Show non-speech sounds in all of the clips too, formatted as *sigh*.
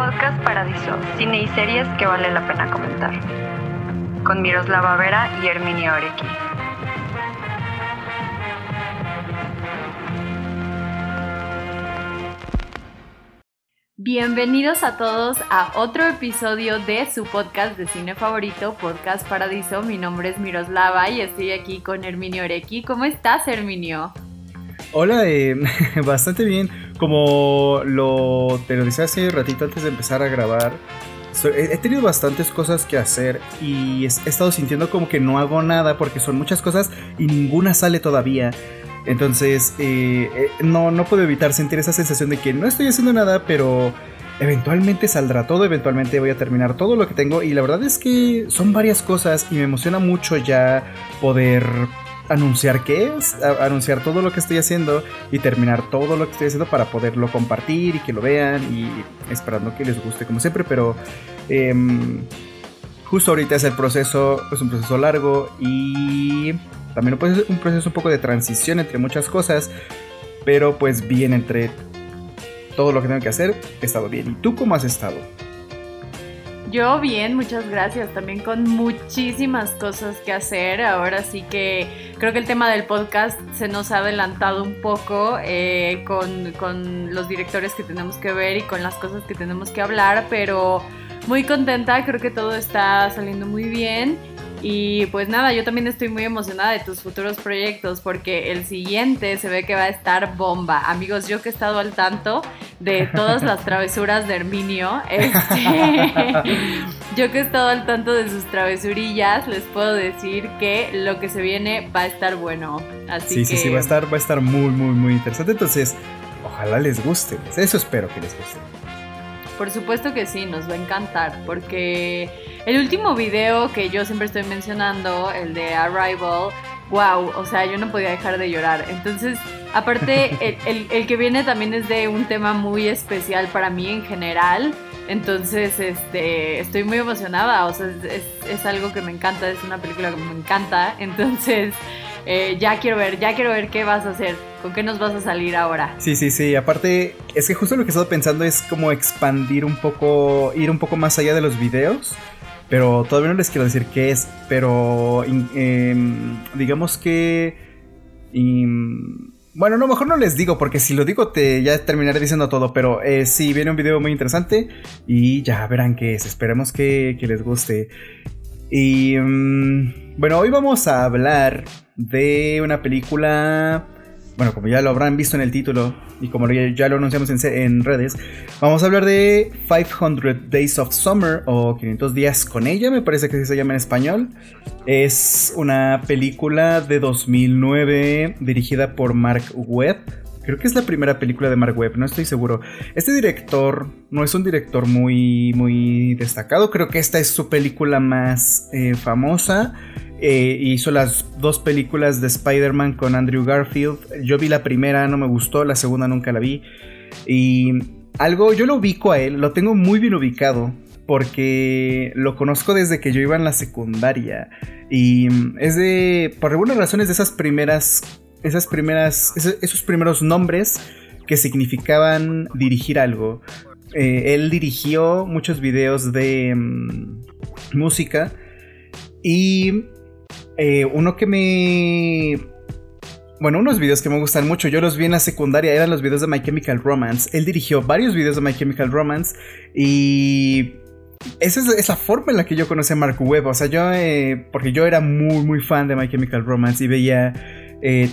Podcast Paradiso, cine y series que vale la pena comentar. Con Miroslava Vera y Herminio Orequi. Bienvenidos a todos a otro episodio de su podcast de cine favorito, Podcast Paradiso. Mi nombre es Miroslava y estoy aquí con Herminio Orequi. ¿Cómo estás, Herminio? Hola, eh, *laughs* bastante bien. Como te lo decía hace ratito antes de empezar a grabar, he tenido bastantes cosas que hacer y he estado sintiendo como que no hago nada porque son muchas cosas y ninguna sale todavía. Entonces, eh, eh, no, no puedo evitar sentir esa sensación de que no estoy haciendo nada, pero eventualmente saldrá todo, eventualmente voy a terminar todo lo que tengo y la verdad es que son varias cosas y me emociona mucho ya poder anunciar qué es, anunciar todo lo que estoy haciendo y terminar todo lo que estoy haciendo para poderlo compartir y que lo vean y esperando que les guste como siempre, pero em, justo ahorita es el proceso, es un proceso largo y también un proceso un poco de transición entre muchas cosas, pero pues bien entre todo lo que tengo que hacer, he estado bien. ¿Y tú cómo has estado? Yo bien, muchas gracias. También con muchísimas cosas que hacer. Ahora sí que creo que el tema del podcast se nos ha adelantado un poco eh, con, con los directores que tenemos que ver y con las cosas que tenemos que hablar, pero muy contenta. Creo que todo está saliendo muy bien. Y pues nada, yo también estoy muy emocionada de tus futuros proyectos porque el siguiente se ve que va a estar bomba. Amigos, yo que he estado al tanto de todas las travesuras de Herminio, este, *laughs* yo que he estado al tanto de sus travesurillas, les puedo decir que lo que se viene va a estar bueno. Así sí, sí, sí, va a estar, va a estar muy, muy, muy interesante. Entonces, ojalá les guste. Eso espero que les guste. Por supuesto que sí, nos va a encantar porque el último video que yo siempre estoy mencionando, el de Arrival, wow, o sea, yo no podía dejar de llorar. Entonces, aparte, *laughs* el, que viene también es de un tema muy especial para mí en general. Entonces, este, estoy muy emocionada, o sea, es, es algo que me encanta, es una película que me encanta. Entonces, eh, ya quiero ver, ya quiero ver qué vas a hacer, con qué nos vas a salir ahora. Sí, sí, sí, aparte es que justo lo que he estado pensando es como expandir un poco, ir un poco más allá de los videos, pero todavía no les quiero decir qué es, pero em, digamos que... bueno, no, mejor no les digo, porque si lo digo te ya terminaré diciendo todo, pero eh, sí, viene un video muy interesante y ya verán qué es, esperemos que, que les guste. Y em, bueno, hoy vamos a hablar de una película, bueno, como ya lo habrán visto en el título y como ya lo anunciamos en, redes, vamos a hablar de 500 Days of Summer o 500 días con ella, me parece que se llama en español. Es una película de 2009 dirigida por Mark Webb. Creo que es la primera película de Mark Webb, no estoy seguro. Este director no es un director muy, muy destacado. Creo que esta es su película más eh, famosa. Eh, hizo las dos películas de Spider-Man con Andrew Garfield. Yo vi la primera, no me gustó, la segunda nunca la vi. Y algo, yo lo ubico a él, lo tengo muy bien ubicado. Porque lo conozco desde que yo iba en la secundaria. Y es de, por algunas razones, de esas primeras, esas primeras, esos, primeros nombres que significaban dirigir algo. Eh, él dirigió muchos videos de mm, música y eh, uno que me... Bueno, unos videos que me gustan mucho, yo los vi en la secundaria, eran los videos de My Chemical Romance. Él dirigió varios videos de My Chemical Romance y esa es, la forma en la que yo conocí a Mark Webb. O sea, yo, eh, porque yo era muy, muy fan de My Chemical Romance y veía eh,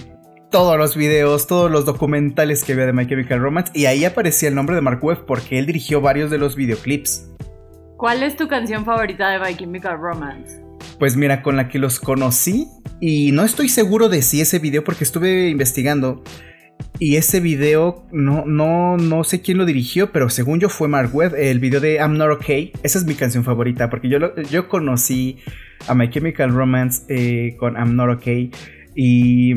todos los videos, todos los documentales que había de My Chemical Romance y ahí aparecía el nombre de Mark Webb porque él dirigió varios de los videoclips. ¿Cuál es tu canción favorita de My Chemical Romance? Pues mira, con la que los conocí y no estoy seguro de si ese video porque estuve investigando y ese video no no no sé quién lo dirigió, pero según yo fue Mark Webb, el video de I'm Not Okay. Esa es mi canción favorita porque yo yo conocí a My Chemical Romance eh, con I'm Not Okay y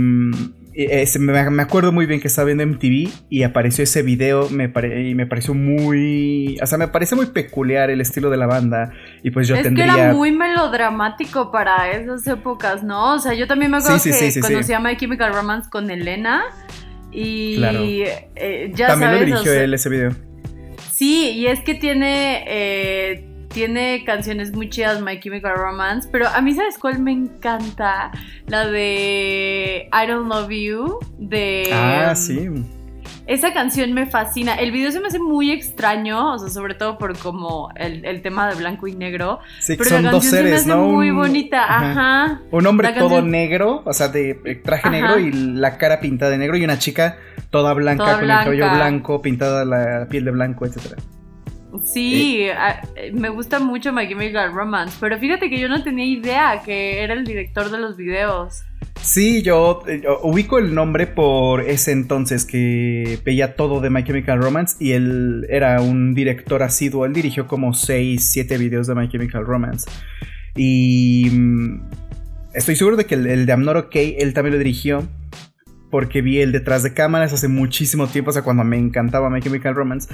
mm, me, acuerdo muy bien que estaba viendo MTV y apareció ese video me y me pareció muy... O sea, me parece muy peculiar el estilo de la banda y pues yo es tendría... que era muy melodramático para esas épocas, ¿no? O sea, yo también me acuerdo que conocí a My Chemical Romance con Elena y claro. Eh, ya también lo dirigió él ese video. Sí, y es que tiene, eh, tiene canciones muy chidas, My Chemical Romance, pero a mí, ¿sabes cuál me encanta? La de I Don't Love You, de... Ah, sí. Esa canción me fascina. El video se me hace muy extraño, o sea, sobre todo por como el, tema de blanco y negro. Sí, pero son dos seres, ¿no? Muy bonita, ajá. Un hombre todo negro, o sea, de traje negro y la cara pintada de negro, y una chica toda blanca con el cabello blanco, pintada la piel de blanco, etcétera. Sí, eh, me gusta mucho My Chemical Romance, pero fíjate que yo no tenía idea que era el director de los videos. Sí, eh, yo, ubico el nombre por ese entonces que veía todo de My Chemical Romance y él era un director asiduo. Él dirigió como 6, 7 videos de My Chemical Romance. Y mm, estoy seguro de que el, de I'm Not Okay él también lo dirigió porque vi el detrás de cámaras hace muchísimo tiempo, o sea, cuando me encantaba My Chemical Romance.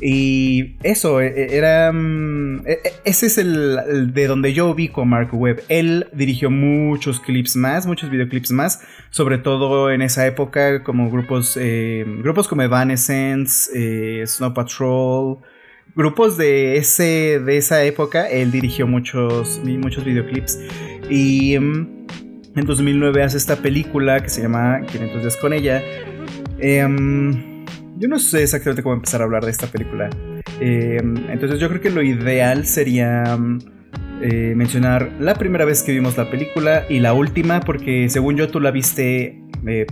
Y eso, e, e, era... Mm, e, ese es el, de donde yo ubico a Mark Webb. Él dirigió muchos clips más, muchos videoclips más, sobre todo en esa época como grupos, eh, grupos como Evanescence, eh, Snow Patrol, grupos de, ese, de esa época, él dirigió muchos, muchos videoclips. Y mm, en 2009 hace esta película que se llama 500 días con ella. Em, yo no sé exactamente cómo empezar a hablar de esta película. Eh, entonces yo creo que lo ideal sería eh, mencionar la primera vez que vimos la película y la última, porque según yo tú la viste eh,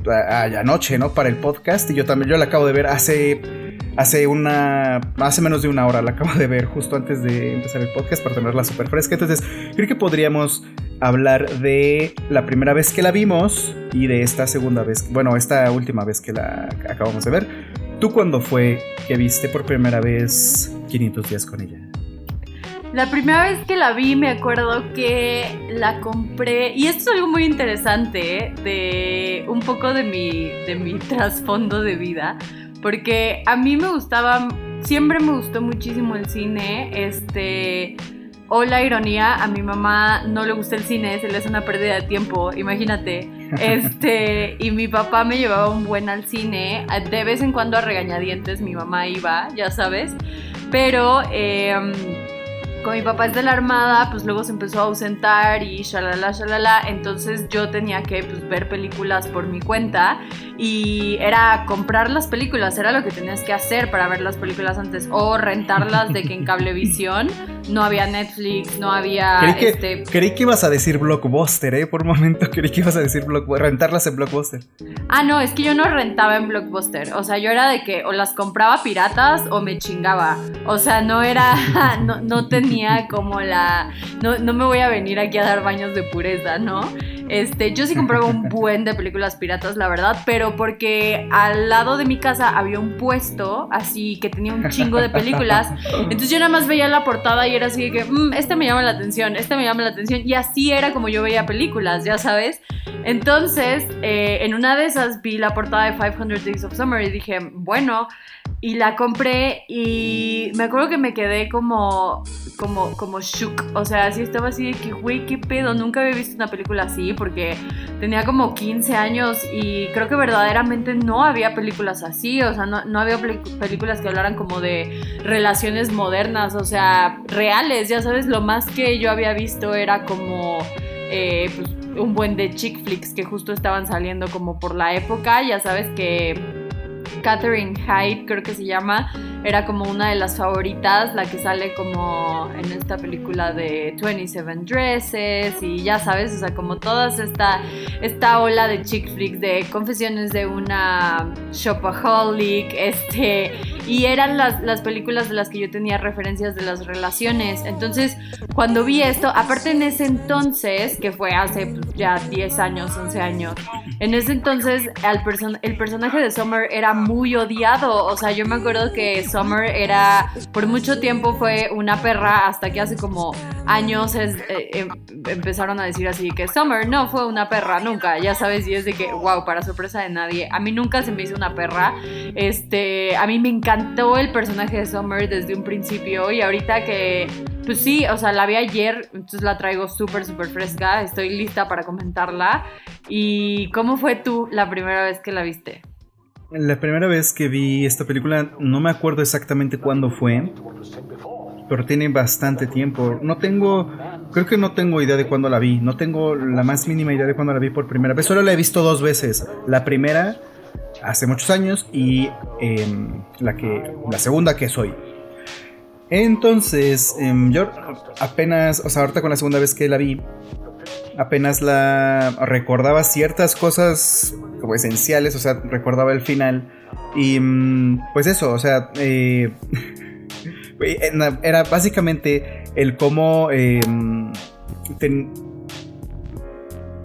anoche, ¿no? Para el podcast y yo también, yo la acabo de ver hace, hace una, hace menos de una hora, la acabo de ver justo antes de empezar el podcast para tenerla súper fresca. Entonces creo que podríamos hablar de la primera vez que la vimos y de esta segunda vez, bueno, esta última vez que la acabamos de ver. ¿Tú cuándo fue que viste por primera vez 500 días con ella? La primera vez que la vi me acuerdo que la compré, y esto es algo muy interesante, ¿eh? de un poco de mi, de mi *laughs* trasfondo de vida, porque a mí me gustaba, siempre me gustó muchísimo el cine, este o la ironía, a mi mamá no le gusta el cine, se le hace una pérdida de tiempo, imagínate. *laughs* Este, y mi papá me llevaba un buen al cine, de vez en cuando a regañadientes mi mamá iba, ya sabes, pero... Eh, con mi papá es de la armada, pues luego se empezó a ausentar y shalala, shalala. Entonces yo tenía que pues, ver películas por mi cuenta y era comprar las películas, era lo que tenías que hacer para ver las películas antes o rentarlas de que en cablevisión no había Netflix, no había... Creí que, este... creí que ibas a decir Blockbuster, ¿eh? Por un momento creí que ibas a decir Blockbuster, rentarlas en Blockbuster. Ah, no, es que yo no rentaba en Blockbuster, o sea, yo era de que o las compraba piratas o me chingaba, o sea, no era, *laughs* no, no tenía como la... No, no me voy a venir aquí a dar baños de pureza, ¿no? Este, yo sí compraba un buen de películas piratas, la verdad, pero porque al lado de mi casa había un puesto así que tenía un chingo de películas. Entonces yo nada más veía la portada y era así que, mmm, este me llama la atención, este me llama la atención. Y así era como yo veía películas, ya sabes. Entonces, eh, en una de esas vi la portada de 500 Days of Summer y dije, bueno, y la compré y me acuerdo que me quedé como, como, como shook. O sea, así estaba así de que, güey, qué pedo. Nunca había visto una película así porque tenía como 15 años y creo que verdaderamente no había películas así. O sea, no, había películas que hablaran como de relaciones modernas, o sea, reales. Ya sabes, lo más que yo había visto era como, eh, pues, un buen de chick flicks que justo estaban saliendo como por la época. Ya sabes que Catherine Hyde, creo que se llama, era como una de las favoritas, la que sale como en esta película de 27 Dresses y ya sabes, o sea, como toda esta, esta ola de chick flicks, de confesiones de una shopaholic, este, y eran las, las películas de las que yo tenía referencias de las relaciones. Entonces, cuando vi esto, aparte en ese entonces, que fue hace pues, ya 10 años, 11 años, en ese entonces el, el personaje de Summer era muy odiado, o sea, yo me acuerdo que Summer era, por mucho tiempo fue una perra hasta que hace como años eh, em, empezaron a decir así que Summer no fue una perra nunca, ya sabes, y es de que, wow, para sorpresa de nadie, a mí nunca se me hizo una perra, este, a mí me encantó el personaje de Summer desde un principio y ahorita que, pues sí, o sea, la vi ayer, entonces la traigo súper, súper fresca, estoy lista para comentarla. ¿Y cómo fue tú la primera vez que la viste? La primera vez que vi esta película, no me acuerdo exactamente cuándo fue, pero tiene bastante tiempo. No tengo, creo que no tengo idea de cuándo la vi, no tengo la más mínima idea de cuándo la vi por primera vez, solo la he visto dos veces. La primera hace muchos años y em, la, que, la segunda que soy. Entonces, em, yo apenas, o sea, ahorita con la segunda vez que la vi, apenas la recordaba ciertas cosas como esenciales, o sea, recordaba el final. Y mm, pues eso, o sea, eh, *laughs* era básicamente el cómo... Em,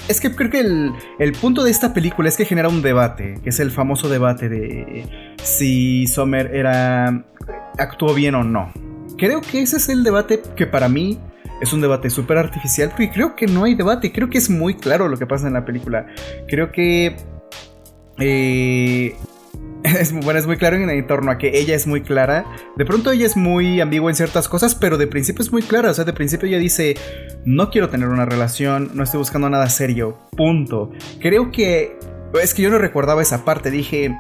es que creo que el, el, punto de esta película es que genera un debate, que es el famoso debate de si Sommer era actuó bien o no. Creo que ese es el debate que para mí es un debate súper artificial, porque creo que no hay debate, creo que es muy claro lo que pasa en la película. Creo que... Eh, *laughs* es, bueno, es muy claro en, torno a que ella es muy clara. De pronto ella es muy ambigua en ciertas cosas, pero de principio es muy clara. O sea, de principio ella dice, no quiero tener una relación, no estoy buscando nada serio, punto. Creo que... Es que yo no recordaba esa parte, dije...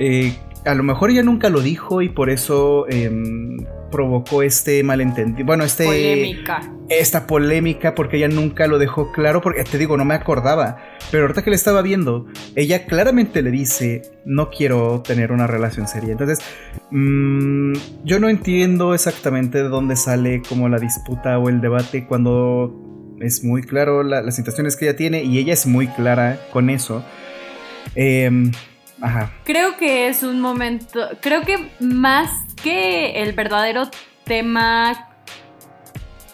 Eh, a lo mejor ella nunca lo dijo y por eso em, provocó este malentendido. Bueno, este. Polémica. Esta polémica, porque ella nunca lo dejó claro, porque te digo, no me acordaba. Pero ahorita que le estaba viendo, ella claramente le dice: No quiero tener una relación seria. Entonces, mm, yo no entiendo exactamente de dónde sale como la disputa o el debate cuando es muy claro las situaciones que ella tiene y ella es muy clara con eso. Eh, Creo que es un momento, creo que más que el verdadero tema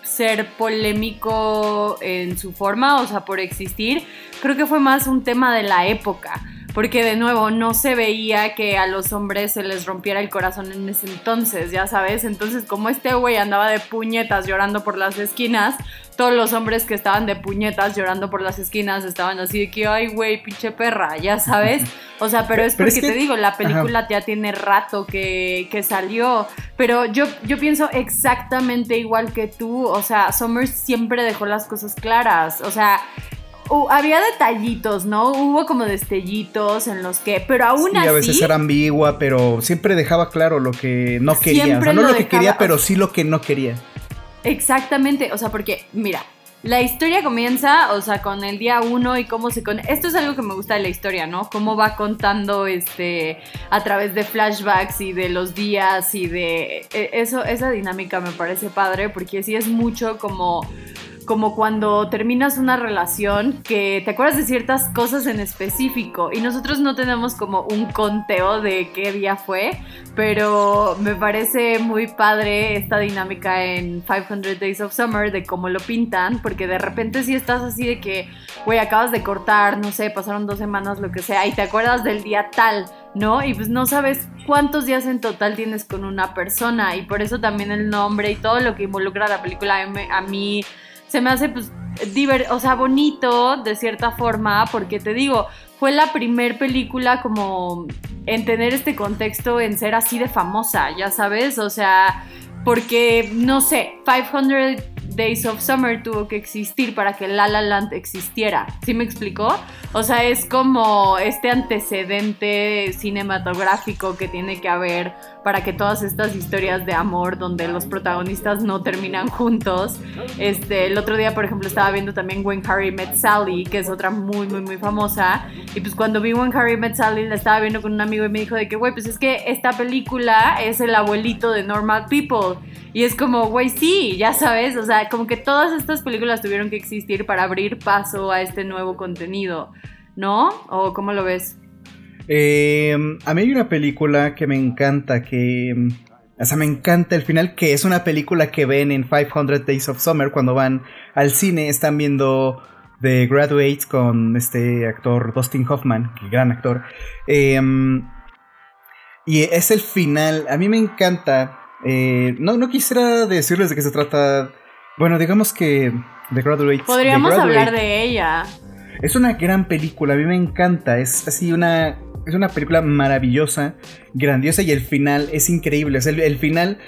ser polémico en su forma, o sea, por existir, creo que fue más un tema de la época porque de nuevo no se veía que a los hombres se les rompiera el corazón en ese entonces, ya sabes. Entonces, como este güey andaba de puñetas llorando por las esquinas, todos los hombres que estaban de puñetas llorando por las esquinas estaban así de que, ay, güey, pinche perra, ya sabes. O sea, pero es porque te digo, la película ya tiene rato que, que salió, pero yo, yo pienso exactamente igual que tú, o sea, Somers siempre dejó las cosas claras, o sea, había detallitos, ¿no? Hubo como destellitos en los que, pero aún así. a veces era ambigua, pero siempre dejaba claro lo que no quería. O sea, no lo, que quería, pero sí lo que no quería. Exactamente, o sea, porque, mira, la historia comienza, o sea, con el día uno y cómo se con esto es algo que me gusta de la historia, ¿no? Cómo va contando este a través de flashbacks y de los días y de e, eso esa dinámica me parece padre porque sí es mucho como como cuando terminas una relación que te acuerdas de ciertas cosas en específico y nosotros no tenemos como un conteo de qué día fue, pero me parece muy padre esta dinámica en 500 Days of Summer de cómo lo pintan, porque de repente si estás así de que, güey, acabas de cortar, no sé, pasaron dos semanas, lo que sea, y te acuerdas del día tal. ¿no? Y pues no sabes cuántos días en total tienes con una persona y por eso también el nombre y todo lo que involucra la película a mí se me hace pues o sea, bonito de cierta forma, porque te digo, fue la primer película como en tener este contexto, en ser así de famosa, ya sabes, o sea, porque, no sé, 500 Days of Summer tuvo que existir para que La La Land existiera. ¿Sí me explicó? O sea, es como este antecedente cinematográfico que tiene que haber para que todas estas historias de amor donde los protagonistas no terminan juntos. Este, el otro día, por ejemplo, estaba viendo también When Harry Met Sally, que es otra muy, muy, muy famosa. Y pues cuando vi When Harry Met Sally, la estaba viendo con un amigo y me dijo de que, güey, pues es que esta película es el abuelito de Normal People. Y es como, güey, sí, ya sabes, o sea, como que todas estas películas tuvieron que existir para abrir paso a este nuevo contenido, ¿no? ¿O cómo lo ves? Eh, a mí hay una película que me encanta, que... O sea, me encanta el final, que es una película que ven en 500 Days of Summer cuando van al cine, están viendo The Graduates con este actor Dustin Hoffman, gran actor. Em, y es el final, a mí me encanta eh, no, no quisiera decirles de qué se trata. Bueno, digamos que The Graduate. Podríamos hablar de ella. Es una gran película, a mí me encanta. Es así una. Es una película maravillosa, grandiosa y el final es increíble. el, final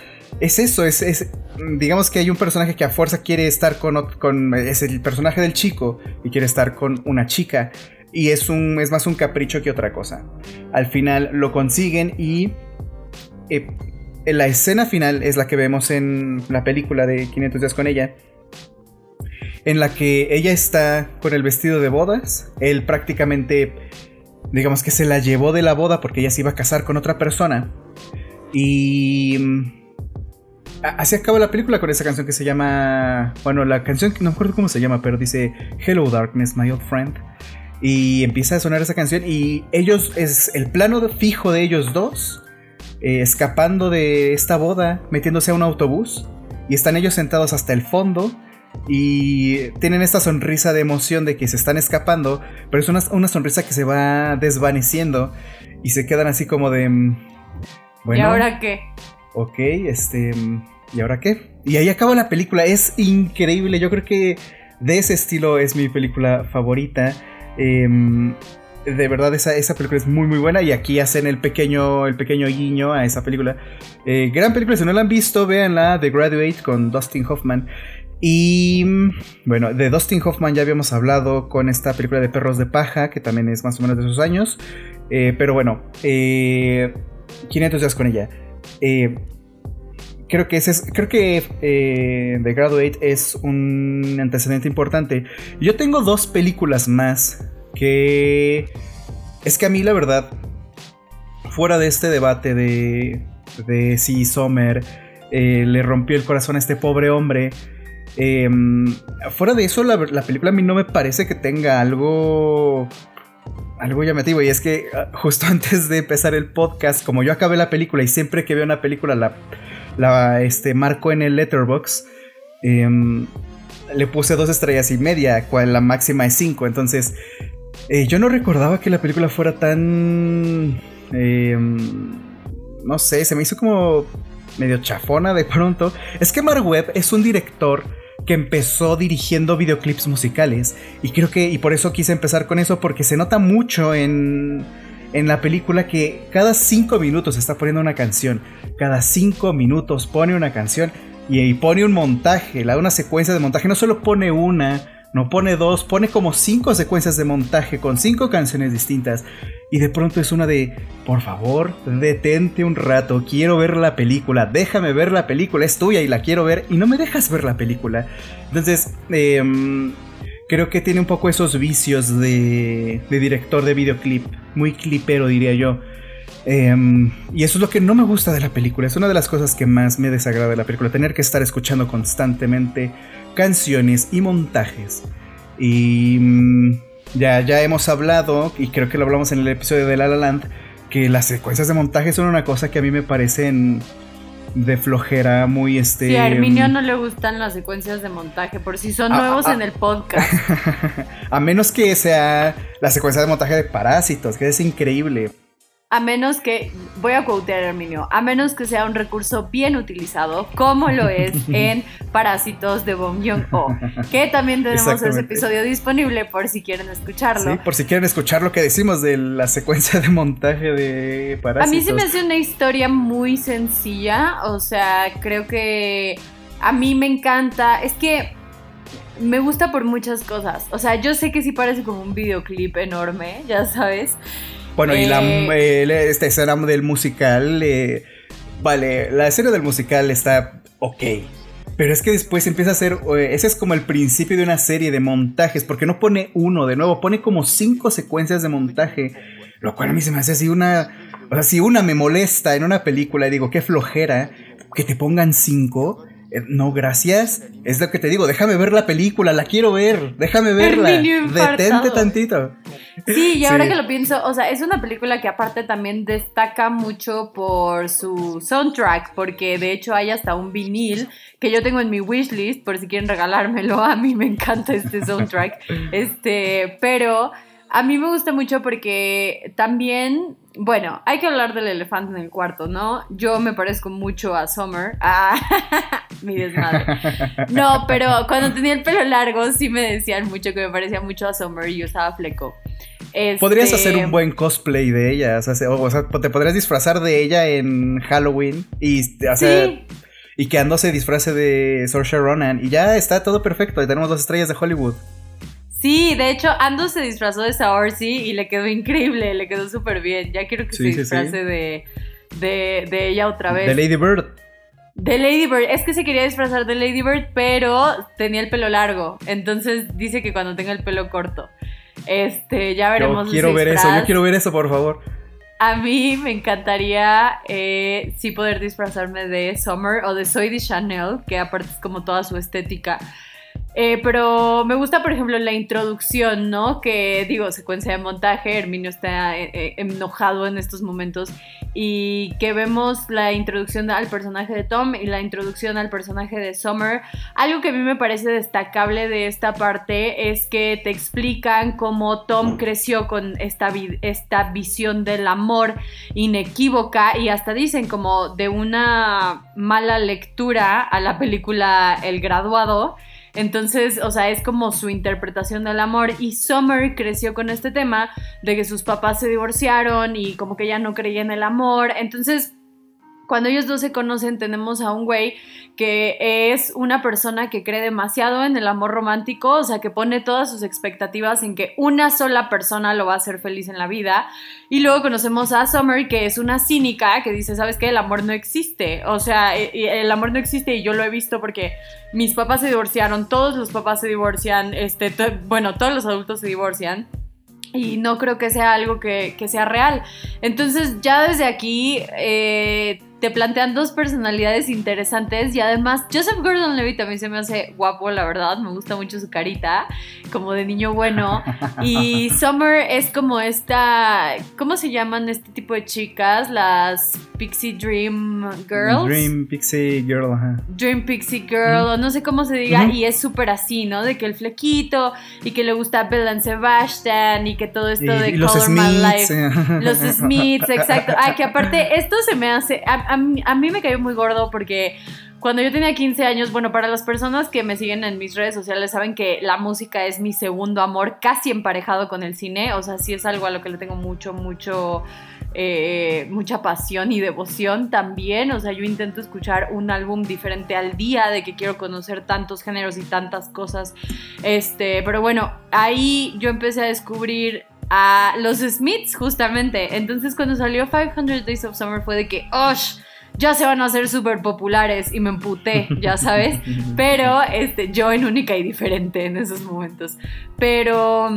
es eso, es, digamos que hay un personaje que a fuerza quiere estar con, con, es el personaje del chico y quiere estar con una chica y es, un, es más un capricho que otra cosa. Al final lo consiguen y eh, la escena final es la que vemos en la película de 500 días con ella. En la que ella está con el vestido de bodas. Él prácticamente, digamos que se la llevó de la boda porque ella se iba a casar con otra persona. Y mm, así acaba la película con esa canción que se llama. Bueno, la canción no me acuerdo cómo se llama, pero dice Hello Darkness, my old friend. Y empieza a sonar esa canción y ellos, es el plano fijo de ellos dos, eh, escapando de esta boda, metiéndose a un autobús. Y están ellos sentados hasta el fondo y tienen esta sonrisa de emoción de que se están escapando, pero es una, una sonrisa que se va desvaneciendo y se quedan así como de... Mm, bueno, ¿Y ahora qué? Ok, este... Mm, ¿Y ahora qué? Y ahí acaba la película, es increíble, yo creo que de ese estilo es mi película favorita. Em, de verdad, esa, esa, película es muy, muy buena. Y aquí hacen el pequeño, el pequeño guiño a esa película. Eh, gran película, si no la han visto, véanla, The Graduate con Dustin Hoffman. Y bueno, de Dustin Hoffman ya habíamos hablado con esta película de Perros de Paja, que también es más o menos de esos años. Eh, pero bueno, eh, 500 días con ella. Eh, creo que ese es, creo que eh, The Graduate es un antecedente importante. Yo tengo dos películas más que es que a mí la verdad, fuera de este debate de, de si Sommer le rompió el corazón a este pobre hombre, em, fuera de eso la, la película a mí no me parece que tenga algo algo llamativo y es que ah, justo *laughs* antes de empezar el podcast, como yo acabé la película y siempre que veo una película la, la este, marco en el letterbox. Em, le puse dos estrellas y media, cual la máxima es cinco. Entonces, eh, yo no recordaba que la película fuera tan... Em, no sé, se me hizo como medio chafona de pronto. Es que Mark Webb es un director que empezó dirigiendo videoclips musicales. Y creo que, y por eso quise empezar con eso, porque se nota mucho en en la película que cada cinco minutos está poniendo una canción. Cada cinco minutos pone una canción y, pone un montaje, la una secuencia de montaje. No solo pone una, no pone dos, pone como cinco secuencias de montaje con cinco canciones distintas. Y de pronto es una de, por favor, detente un rato, quiero ver la película, déjame ver la película, es tuya y la quiero ver y no me dejas ver la película. Entonces, eh, creo que tiene un poco esos vicios de, director de videoclip, muy clipero diría yo. Em, y eso es lo que no me gusta de la película, es una de las cosas que más me desagrada de la película, tener que estar escuchando constantemente canciones y montajes. Y mm, ya, ya hemos hablado, y creo que lo hablamos en el episodio de La La Land, que las secuencias de montaje son una cosa que a mí me parecen de flojera, muy este. Sí, a Herminio no le gustan las secuencias de montaje, por si son nuevos en el podcast. *laughs* a menos que sea la secuencia de montaje de Parásitos, que es increíble a menos que, voy a quotear Herminio, a menos que sea un recurso bien utilizado, como lo es *laughs* en Parásitos de Bong Joon-ho, que también tenemos ese episodio disponible por si quieren escucharlo. Sí, por si quieren escuchar lo que decimos de la secuencia de montaje de Parásitos. A mí se me hace una historia muy sencilla, o sea, creo que a mí me encanta, es que me gusta por muchas cosas, o sea, yo sé que sí parece como un videoclip enorme, ya sabes. Bueno, y la, eh, esta escena del musical, eh, vale, la escena del musical está ok. Pero es que después empieza a ser, eh, ese es como el principio de una serie de montajes, porque no pone uno de nuevo, pone como cinco secuencias de montaje, lo cual a mí se me hace así una, o sea, si una me molesta en una película y digo, qué flojera, que te pongan cinco, eh, no, gracias. Es lo que te digo, déjame ver la película, la quiero ver, déjame verla. Detente tantito. Sí, y ahora que lo pienso, o sea, es una película que aparte también destaca mucho por su soundtrack, porque de hecho hay hasta un vinil que yo tengo en mi wishlist, por si quieren regalármelo, a mí me encanta este soundtrack. *laughs* este, pero a mí me gusta mucho porque también, bueno, hay que hablar del elefante en el cuarto, ¿no? Yo me parezco mucho a Summer. Ah, *laughs* mi desmadre. No, pero cuando tenía el pelo largo sí me decían mucho que me parecía mucho a Summer y yo usaba fleco. Podrías hacer un buen cosplay de ella, o sea, te podrías disfrazar de ella en Halloween y hacer... Y que Ando se disfrace de Saoirse Ronan y ya está todo perfecto, y tenemos dos estrellas de Hollywood. Sí, de hecho, Ando se disfrazó de Saoirse y le quedó increíble, le quedó súper bien. Ya quiero que se disfrace De, de, de, ella otra vez. De Lady Bird. De Lady Bird, es que se quería disfrazar de Lady Bird, pero tenía el pelo largo. Entonces dice que cuando tenga el pelo corto. Este, ya veremos. Yo quiero ver eso, yo quiero ver eso, por favor. A mí me encantaría eh, sí poder disfrazarme de Summer o de Soy de Chanel, que aparte es como toda su estética. Eh, pero me gusta, por ejemplo, la introducción, ¿no? Que digo, secuencia de montaje, Herminio está eh, eh, enojado en estos momentos y que vemos la introducción al personaje de Tom y la introducción al personaje de Summer. Algo que a mí me parece destacable de esta parte es que te explican cómo Tom creció con esta, esta visión del amor inequívoca y hasta dicen como de una mala lectura a la película El graduado entonces, o sea, es como su interpretación del amor. Y Summer creció con este tema de que sus papás se divorciaron y como que ella no creía en el amor. Entonces, cuando ellos dos se conocen tenemos a un güey que es una persona que cree demasiado en el amor romántico, o sea, que pone todas sus expectativas en que una sola persona lo va a hacer feliz en la vida. Y luego conocemos a Summer, que es una cínica que dice, ¿sabes qué? El amor no existe. O sea, e, el amor no existe y yo lo he visto porque mis papás se divorciaron, todos los papás se divorcian, este, bueno, todos los adultos se divorcian y no creo que sea algo que, sea real. Entonces ya desde aquí eh, te plantean dos personalidades interesantes y además Joseph Gordon-Levitt también se me hace guapo, la verdad, me gusta mucho su carita, como de niño bueno. *laughs* Y Summer es como esta, ¿cómo se llaman este tipo de chicas? Las Pixie Dream Girls. Dream Pixie Girl, ajá. Dream Pixie Girl, o no sé cómo se diga, y es súper así, ¿no? De que el flequito y que le gusta Belle and Sebastian y que todo esto de y los Smiths, Los Smiths, exacto. *laughs* Ah, que aparte, esto se me hace. A, a mí me cayó muy gordo porque cuando yo tenía 15 años, bueno, para las personas que me siguen en mis redes sociales saben que la música es mi segundo amor, casi emparejado con el cine, o sea, sí es algo a lo que le tengo mucho, mucho, eh, mucha pasión y devoción también, o sea, yo intento escuchar un álbum diferente al día, de que quiero conocer tantos géneros y tantas cosas, este, pero bueno, ahí yo empecé a descubrir a los Smiths justamente, entonces cuando salió 500 Days of Summer fue de que, ¡osh! ya se van a hacer súper populares y me emputé, ya sabes. *laughs* Pero este, yo en única y diferente en esos momentos. Pero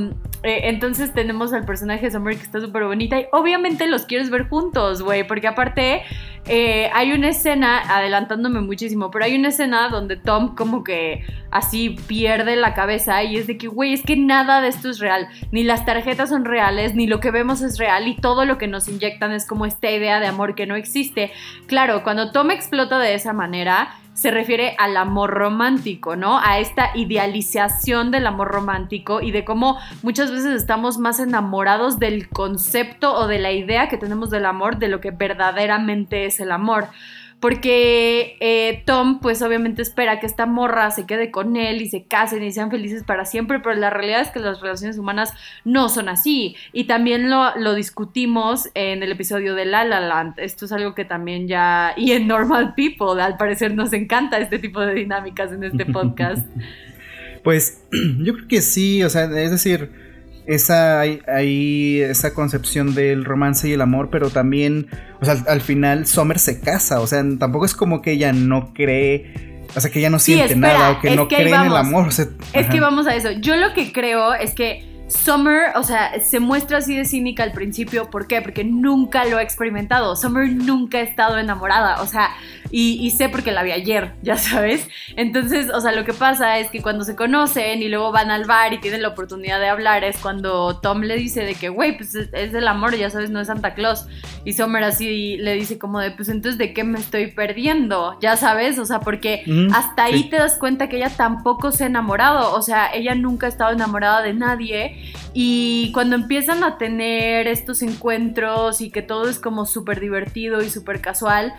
eh, entonces tenemos al personaje de Summer que está súper bonita y obviamente los quieres ver juntos, güey, porque aparte eh, hay una escena, adelantándome muchísimo, pero hay una escena donde Tom como que así pierde la cabeza y es de que, güey, es que nada de esto es real, ni las tarjetas son reales, ni lo que vemos es real y todo lo que nos inyectan es como esta idea de amor que no existe. Claro, cuando Tom explota de esa manera, se refiere al amor romántico, ¿no? A esta idealización del amor romántico y de cómo muchas veces estamos más enamorados del concepto o de la idea que tenemos del amor de lo que verdaderamente es el amor porque eh, Tom pues obviamente espera que esta morra se quede con él y se casen y sean felices para siempre, pero la realidad es que las relaciones humanas no son así y también lo, lo discutimos en el episodio de La La Land, esto es algo que también ya, y en Normal People, al parecer nos encanta este tipo de dinámicas en este podcast. *laughs* pues *clears throat* yo creo que sí, o sea, es decir esa, hay, esa concepción del romance y el amor, pero también, o sea, al, final Summer se casa, o sea, tampoco es como que ella no cree, o sea, que ella no siente nada o que no cree en el amor. es que vamos a eso. Yo lo que creo es que Summer, o sea, se muestra así de cínica al principio. ¿Por qué? Porque nunca lo ha experimentado. Summer nunca ha estado enamorada. O sea, y, sé porque la vi ayer, ya sabes. Entonces, o sea, lo que pasa es que cuando se conocen y luego van al bar y tienen la oportunidad de hablar, es cuando Tom le dice de que, güey, pues es, es, el amor, ya sabes, no es Santa Claus. Y Summer así le dice como de, pues entonces, ¿de qué me estoy perdiendo? Ya sabes, o sea, porque hasta ahí te das cuenta que ella tampoco se ha enamorado. O sea, ella nunca ha estado enamorada de nadie y cuando empiezan a tener estos encuentros y que todo es como súper divertido y súper casual,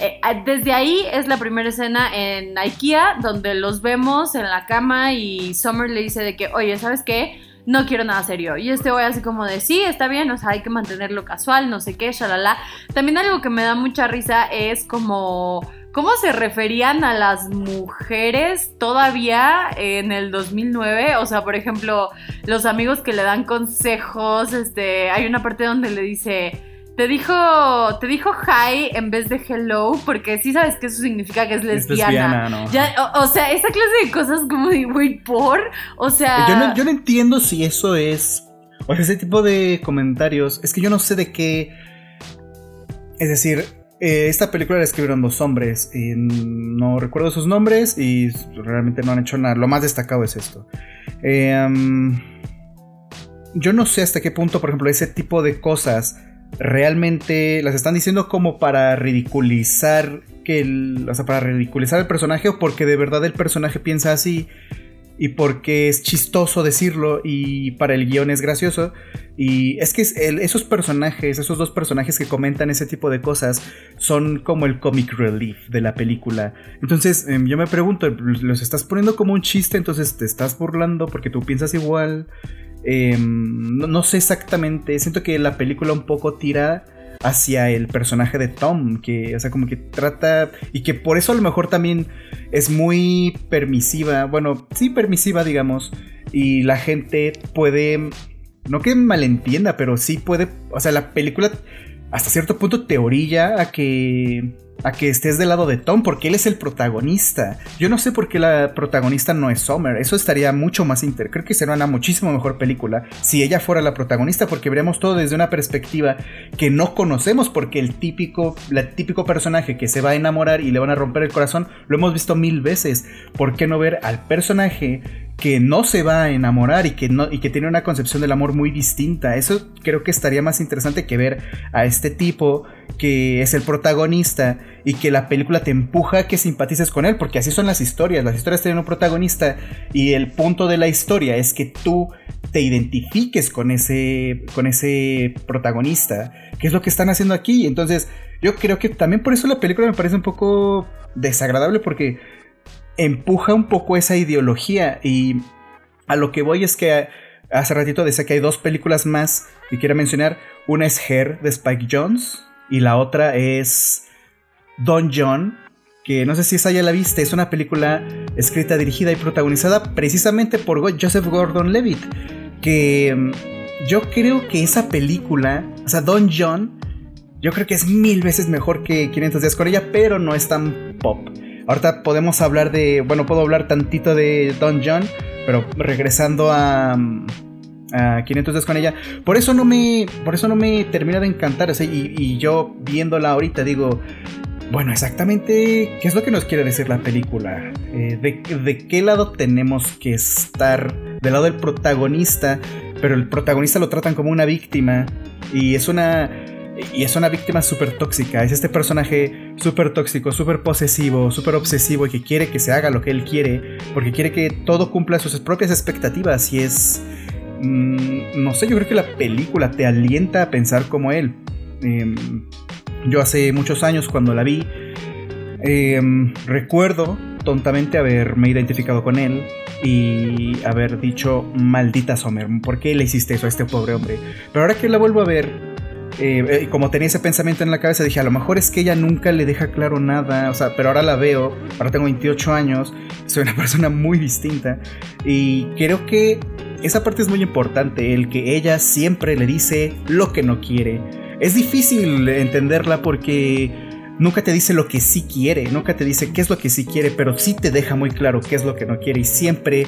eh, desde ahí es la primera escena en IKEA donde los vemos en la cama y Summer le dice de que, oye, ¿sabes qué? No quiero nada serio. Y este voy así como de, sí, está bien, o sea, hay que mantenerlo casual, no sé qué, shalala. También algo que me da mucha risa es como cómo se referían a las mujeres todavía en el 2009. O sea, por ejemplo, los amigos que le dan consejos, este, hay una parte donde le dice... Te dijo, te dijo hi en vez de hello, porque sí sabes que eso significa que es lesbiana. ¿no? o, sea, esa clase de cosas como de, güey, por. O sea. Yo no, yo no entiendo si eso es. O sea, ese tipo de comentarios. Es que yo no sé de qué. Es decir, eh, esta película la escribieron dos hombres. No recuerdo sus nombres y realmente no han hecho nada. Lo más destacado es esto. Em, yo no sé hasta qué punto, por ejemplo, ese tipo de cosas realmente las están diciendo como para ridiculizar que el, o sea, para ridiculizar el personaje o porque de verdad el personaje piensa así y porque es chistoso decirlo y para el guion es gracioso. Y es que esos personajes, esos dos personajes que comentan ese tipo de cosas, son como el comic relief de la película. Entonces em, yo me pregunto, ¿los estás poniendo como un chiste? Entonces te estás burlando porque tú piensas igual. Em, no, sé exactamente, siento que la película un poco tira hacia el personaje de Tom, que, o sea, como que trata, y que por eso a lo mejor también es muy permisiva, bueno, sí permisiva, digamos, y la gente puede, no que malentienda, pero sí puede, o sea, la película hasta cierto punto te orilla a que a que estés del lado de Tom, porque él es el protagonista. Yo no sé por qué la protagonista no es Summer. Eso estaría mucho más inter. Creo que sería una muchísimo mejor película si ella fuera la protagonista, porque veremos todo desde una perspectiva que no conocemos, porque el típico, el típico personaje que se va a enamorar y le van a romper el corazón, lo hemos visto mil veces. ¿Por qué no ver al personaje que no se va a enamorar y que, no, y que tiene una concepción del amor muy distinta. Eso creo que estaría más interesante que ver a este tipo que es el protagonista y que la película te empuja a que simpatices con él, porque así son las historias. Las historias tienen un protagonista y el punto de la historia es que tú te identifiques con ese, con ese protagonista, que es lo que están haciendo aquí. Entonces, yo creo que también por eso la película me parece un poco desagradable, porque empuja un poco esa ideología y a lo que voy es que hace ratito decía que hay dos películas más que quiero mencionar. Una es Her de Spike Jones y la otra es Don John, que no sé si esa ya la viste, es una película escrita, dirigida y protagonizada precisamente por Joseph Gordon-Levitt, que mm, yo creo que esa película, o sea, Don John, yo creo que es mil veces mejor que 500 días con ella, pero no es tan pop. Ahorita podemos hablar de, bueno, puedo hablar tantito de Don John, pero regresando a, a 500 días con ella, por eso no me, por eso no me termina de encantar, y, yo viéndola ahorita digo, bueno, exactamente, ¿qué es lo que nos quiere decir la película? Eh, de, ¿De qué lado tenemos que estar? Del lado del protagonista, pero el protagonista lo tratan como una víctima y es una y es una víctima súper tóxica. Es este personaje súper tóxico, súper posesivo, súper obsesivo y que quiere que se haga lo que él quiere. Porque quiere que todo cumpla sus propias expectativas. Y es. Mm, no sé, yo creo que la película te alienta a pensar como él. Em, yo hace muchos años cuando la vi. Em, recuerdo tontamente haberme identificado con él y haber dicho, maldita Sommer, ¿por qué le hiciste eso a este pobre hombre? Pero ahora que la vuelvo a ver, eh, eh, como tenía ese pensamiento en la cabeza, dije, a lo mejor es que ella nunca le deja claro nada, o sea, pero ahora la veo, ahora tengo 28 años, soy una *laughs* persona muy distinta y creo que esa parte es muy importante, el que ella siempre le dice lo que no quiere. Es difícil entenderla porque nunca te dice lo que sí quiere, nunca te dice qué es lo que sí quiere, pero sí te deja muy claro qué es lo que no quiere y siempre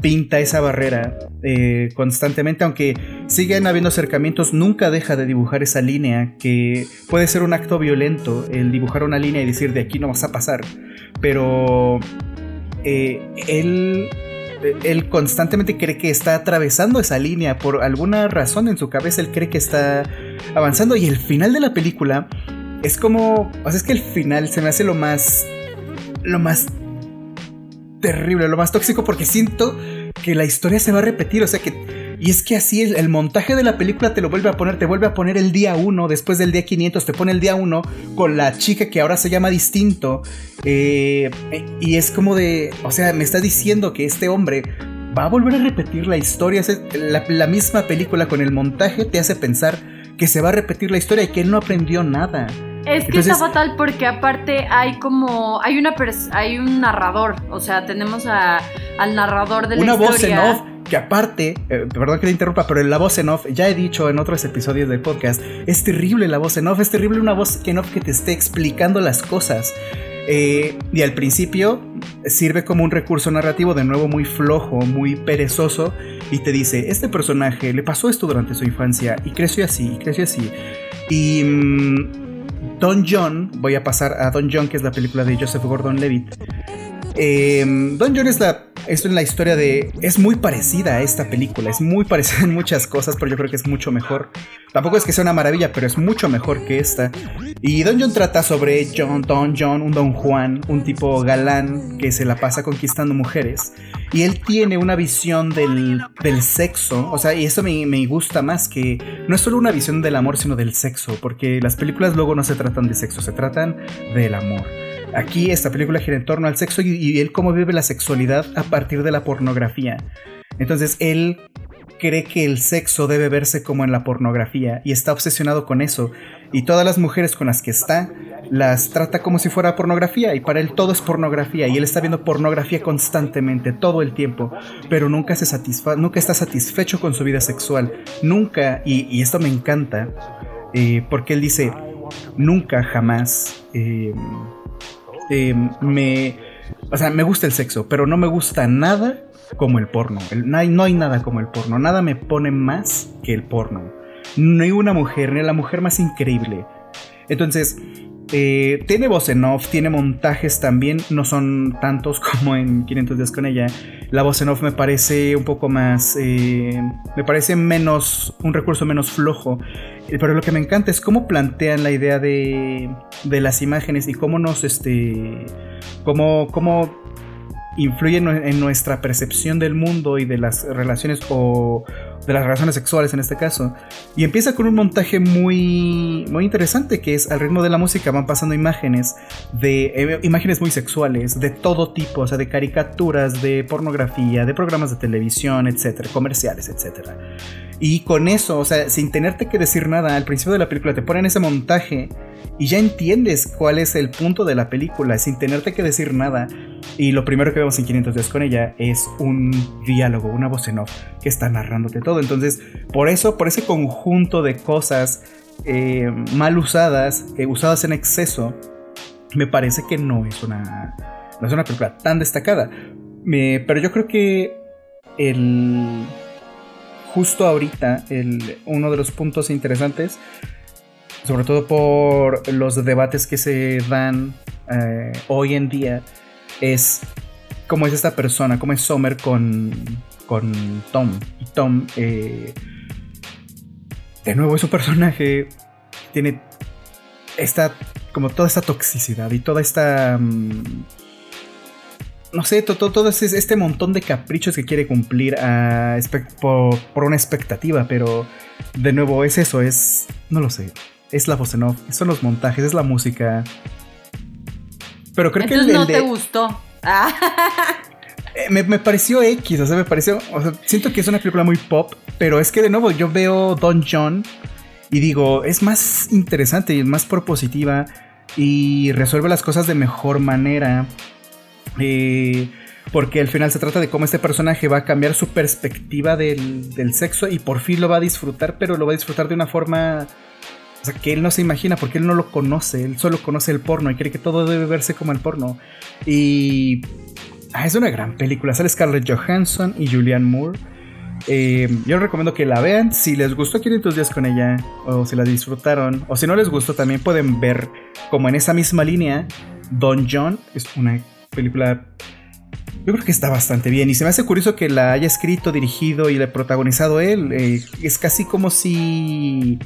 pinta esa barrera eh, constantemente, aunque siguen habiendo acercamientos, nunca deja de dibujar esa línea que puede ser un acto violento, el dibujar una línea y decir de aquí no vas a pasar, pero eh, él, él constantemente cree que está atravesando esa línea, por alguna razón en su cabeza él cree que está avanzando. Y el final de la película es como, o sea, es que el final se me hace lo más, lo más terrible, lo más tóxico, porque siento que la historia se va a repetir, o sea que... Y es que así el, montaje de la película te lo vuelve a poner, te vuelve a poner el día 1, después del día 500 te pone el día 1 con la chica que ahora se llama distinto. Eh, y es como de, o sea, me está diciendo que este hombre va a volver a repetir la historia, la, la misma película con el montaje te hace pensar que se va a repetir la historia y que él no aprendió nada. Es que está fatal porque aparte hay como, hay una hay un narrador, o sea, tenemos a, al narrador de la una voz en off que aparte, eh, perdón que te interrumpa, pero la voz en off, ya he dicho en otros episodios del podcast, es terrible la voz en off, es terrible una voz en off que te esté explicando las cosas. Eh, y al principio sirve como un recurso narrativo de nuevo muy flojo, muy perezoso, y te dice, este personaje le pasó esto durante su infancia y creció así, y creció así. Y mm, Don John, voy a pasar a Don John, que es la película de Joseph Gordon-Levitt. Eh, Don John es la esto en la historia de... Es muy parecida a esta película, es muy parecida en muchas cosas, pero yo creo que es mucho mejor. Tampoco es que sea una maravilla, pero es mucho mejor que esta. Y Don John trata sobre John, Don John, un Don Juan, un tipo galán que se la pasa conquistando mujeres. Y él tiene una visión del, del sexo, o sea, y eso me, me gusta más que no es solo una visión del amor, sino del sexo, porque las películas luego no se tratan de sexo, se tratan del amor. Aquí esta película gira en torno al sexo y, él cómo vive la sexualidad a partir de la pornografía. Entonces él cree que el sexo debe verse como en la pornografía y está obsesionado con eso. Y todas las mujeres con las que está las trata como si fuera pornografía y para él todo es pornografía y él está viendo pornografía constantemente todo el tiempo, pero nunca se satisfa nunca está satisfecho con su vida sexual, nunca y, esto me encanta eh, porque él dice nunca jamás eh, eh, me, o sea, me gusta el sexo, pero no me gusta nada como el porno. no, hay, no hay nada como el porno. Nada me pone más que el porno. No hay una mujer, ni la mujer más increíble. Entonces, eh, tiene voz en off, tiene montajes también, no son tantos *laughs* como en 500 días con ella. La voz en off me parece un poco más, eh, me parece menos, un recurso menos flojo. Eh, pero lo que me encanta es cómo plantean la idea de, de las imágenes y cómo nos, este, cómo, cómo influyen en nuestra percepción del mundo y de las relaciones o de las relaciones sexuales en este caso. Y empieza con un montaje muy, muy interesante que es al ritmo de la música van pasando imágenes de eh, imágenes muy sexuales de todo tipo, o sea, de caricaturas, de pornografía, de programas de televisión, etcétera, comerciales, etcétera. Y con eso, o sea, sin tenerte que decir nada, al principio de la película te ponen ese montaje y ya entiendes cuál es el punto de la película sin tenerte que decir nada. Y lo primero que vemos en 500 días con ella es un diálogo, una voz en off que está narrándote todo. Entonces, por eso, por ese conjunto de cosas eh, mal usadas, eh, usadas en exceso, me parece que no es una, no es una película tan destacada. pero yo creo que el justo ahorita uno de los puntos interesantes sobre todo por los debates que se dan eh, hoy en día, es cómo es esta persona, cómo es Sommer con, con Tom. Y Tom, eh, de nuevo, es un personaje, tiene esta, como toda esta toxicidad y toda esta... Mm, no sé, todo, todo, este montón de caprichos que quiere cumplir a, por, por, una expectativa, pero de nuevo es eso, es... No lo sé es la voz en off, son los montajes, es la música. Pero creo que el, no te gustó. *laughs* Eh, me, pareció X, o sea, me pareció. O sea, siento que es una película muy pop, pero es que de nuevo yo veo Don John y digo, es más interesante y es más propositiva y resuelve las cosas de mejor manera. Eh, porque al final se trata de cómo este personaje va a cambiar su perspectiva del, del, sexo y por fin lo va a disfrutar, pero lo va a disfrutar de una forma o sea, que él no se imagina porque él no lo conoce, él solo conoce el porno y cree que todo debe verse como el porno. Y ah, es una gran película, sale Scarlett Johansson y Julianne Moore. Eh, yo recomiendo que la vean. Si les gustó 500 días con ella, o si la disfrutaron, o si no les gustó, también pueden ver, como en esa misma línea, Don John. Es una película yo creo que está bastante bien y se me hace curioso que la haya escrito, dirigido y le protagonizado él. Eh, es casi como si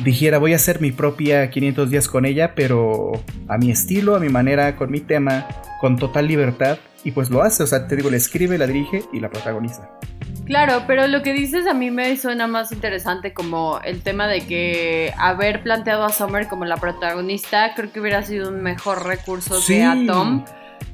dijera voy a hacer mi propia 500 días con ella, pero a mi estilo, a mi manera, con mi tema, con total libertad. Y pues lo hace, o sea, te digo, le escribe, la dirige y la protagoniza. Claro, pero lo que dices a mí me suena más interesante como el tema de que haber planteado a Summer como la protagonista creo que hubiera sido un mejor recurso que a Tom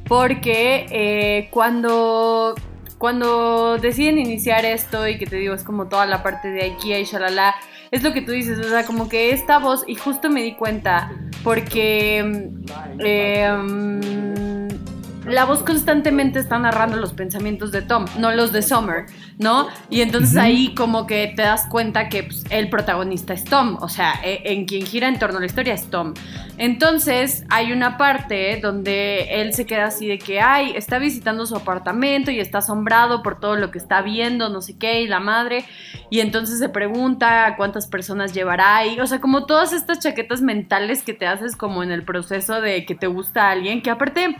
porque eh, cuando, cuando deciden iniciar esto y que te digo, es como toda la parte de IKEA y shalala, es lo que tú dices, o sea, como que esta voz, y justo me di cuenta, porque eh, la voz constantemente está narrando los pensamientos de Tom, no los de Summer, ¿no? Y entonces ahí como que te das cuenta que pues, el protagonista es Tom, o sea, e, en quien gira en torno a la historia es Tom. Entonces hay una parte donde él se queda así de que, ay, está visitando su apartamento y está asombrado por todo lo que está viendo, no sé qué, y la madre, y entonces se pregunta cuántas personas llevará ahí, o sea, como todas estas chaquetas mentales que te haces como en el proceso de que te gusta alguien, que aparte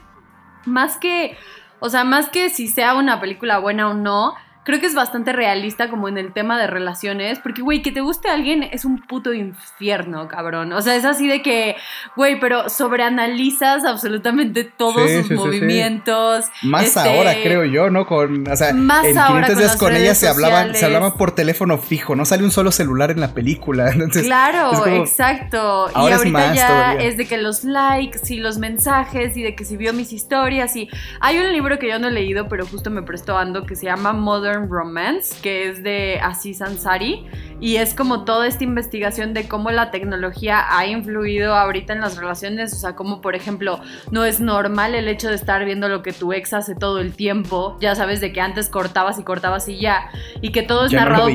más que, o sea, más que si sea una película buena o no, creo que es bastante realista como en el tema de relaciones, porque, güey, que te guste alguien es un puto infierno, cabrón. O sea, es así de que, güey, pero sobreanalizas absolutamente todos sus movimientos. Más este, ahora, creo yo, ¿no? Con, o sea, más en 500 días con, ella se hablaban, se hablaban por teléfono fijo, no sale un solo celular en la película. *laughs* Entonces, claro, exacto. y ahorita ya es de que los likes y los mensajes y de que si vio mis historias y hay un libro que yo no he leído, pero justo me prestó Ando que se llama Mother Romance, que es de Aziz Ansari, y es como toda esta investigación de cómo la tecnología ha influido ahorita en las relaciones, o sea, como por ejemplo, no es normal el hecho de estar viendo lo que tu ex hace todo el tiempo, ya sabes de que antes cortabas y cortabas y ya, y que todo es narrado...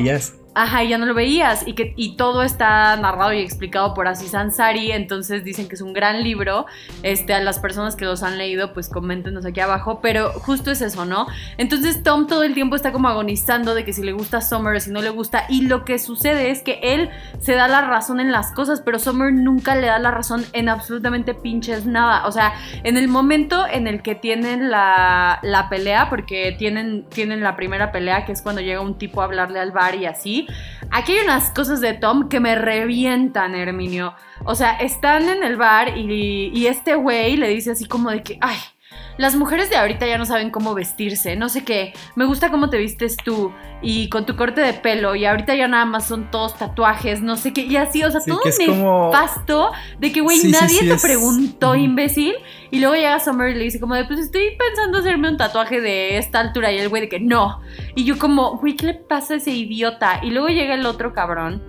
Ajá, y ya no lo veías. Y que y todo está narrado y explicado por Aziz Ansari. Entonces dicen que es un gran libro. Este, a las personas que los han leído, pues coméntenos aquí abajo. Pero justo es eso, ¿no? Entonces Tom todo el tiempo está como agonizando de que si le gusta Summer o si no le gusta. Y lo que sucede es que él se da la razón en las cosas, pero Summer nunca le da la razón en absolutamente pinches nada. O sea, en el momento en el que tienen la, la pelea, porque tienen, tienen la primera pelea, que es cuando llega un tipo a hablarle al bar y así. Aquí hay unas cosas de Tom que me revientan, Herminio. O sea, están en el bar y, y este güey le dice así como de que, ay, las mujeres de ahorita ya no saben cómo vestirse, no sé qué, me gusta cómo te vistes tú y con tu corte de pelo y ahorita ya nada más son todos tatuajes, no sé qué, y así, o sea, todo nefasto de que, güey, nadie te preguntó, imbécil, y luego llega Summer y le dice como de, pues estoy pensando hacerme un tatuaje de esta altura y el güey de que no, y yo como, güey, ¿qué le pasa a ese idiota? Y luego llega el otro cabrón.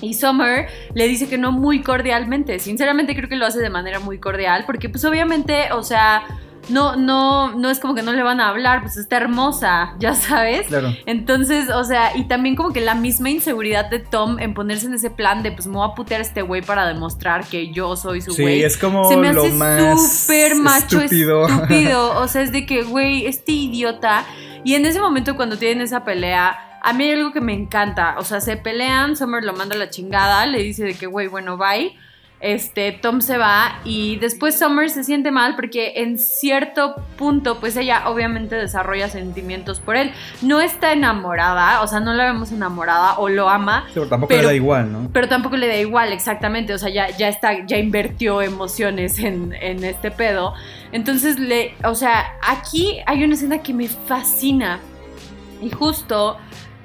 Y Summer le dice que no muy cordialmente. Sinceramente creo que lo hace de manera muy cordial. Porque pues obviamente, o sea, no, no, no es como que no le van a hablar, pues está hermosa, ya sabes. Claro. Entonces, o sea, y también como que la misma inseguridad de Tom en ponerse en ese plan de pues me voy a putear a este güey para demostrar que yo soy su güey. Sí, es como Se me hace súper macho estúpido. *laughs* estúpido. O sea, es de que, güey, este idiota. Y en ese momento cuando tienen esa pelea, a mí hay algo que me encanta. O sea, se pelean, Summer lo manda a la chingada, le dice de que, güey, bueno, bye este, Tom se va y después Summer se siente mal porque en cierto punto pues ella obviamente desarrolla sentimientos por él. No está enamorada, o sea, no la vemos enamorada o lo ama. Pero tampoco le da igual, ¿no? Pero tampoco le da igual, exactamente, o sea, ya, ya está, ya invirtió emociones en, en este pedo. Entonces, le, o sea, aquí hay una escena que me fascina y justo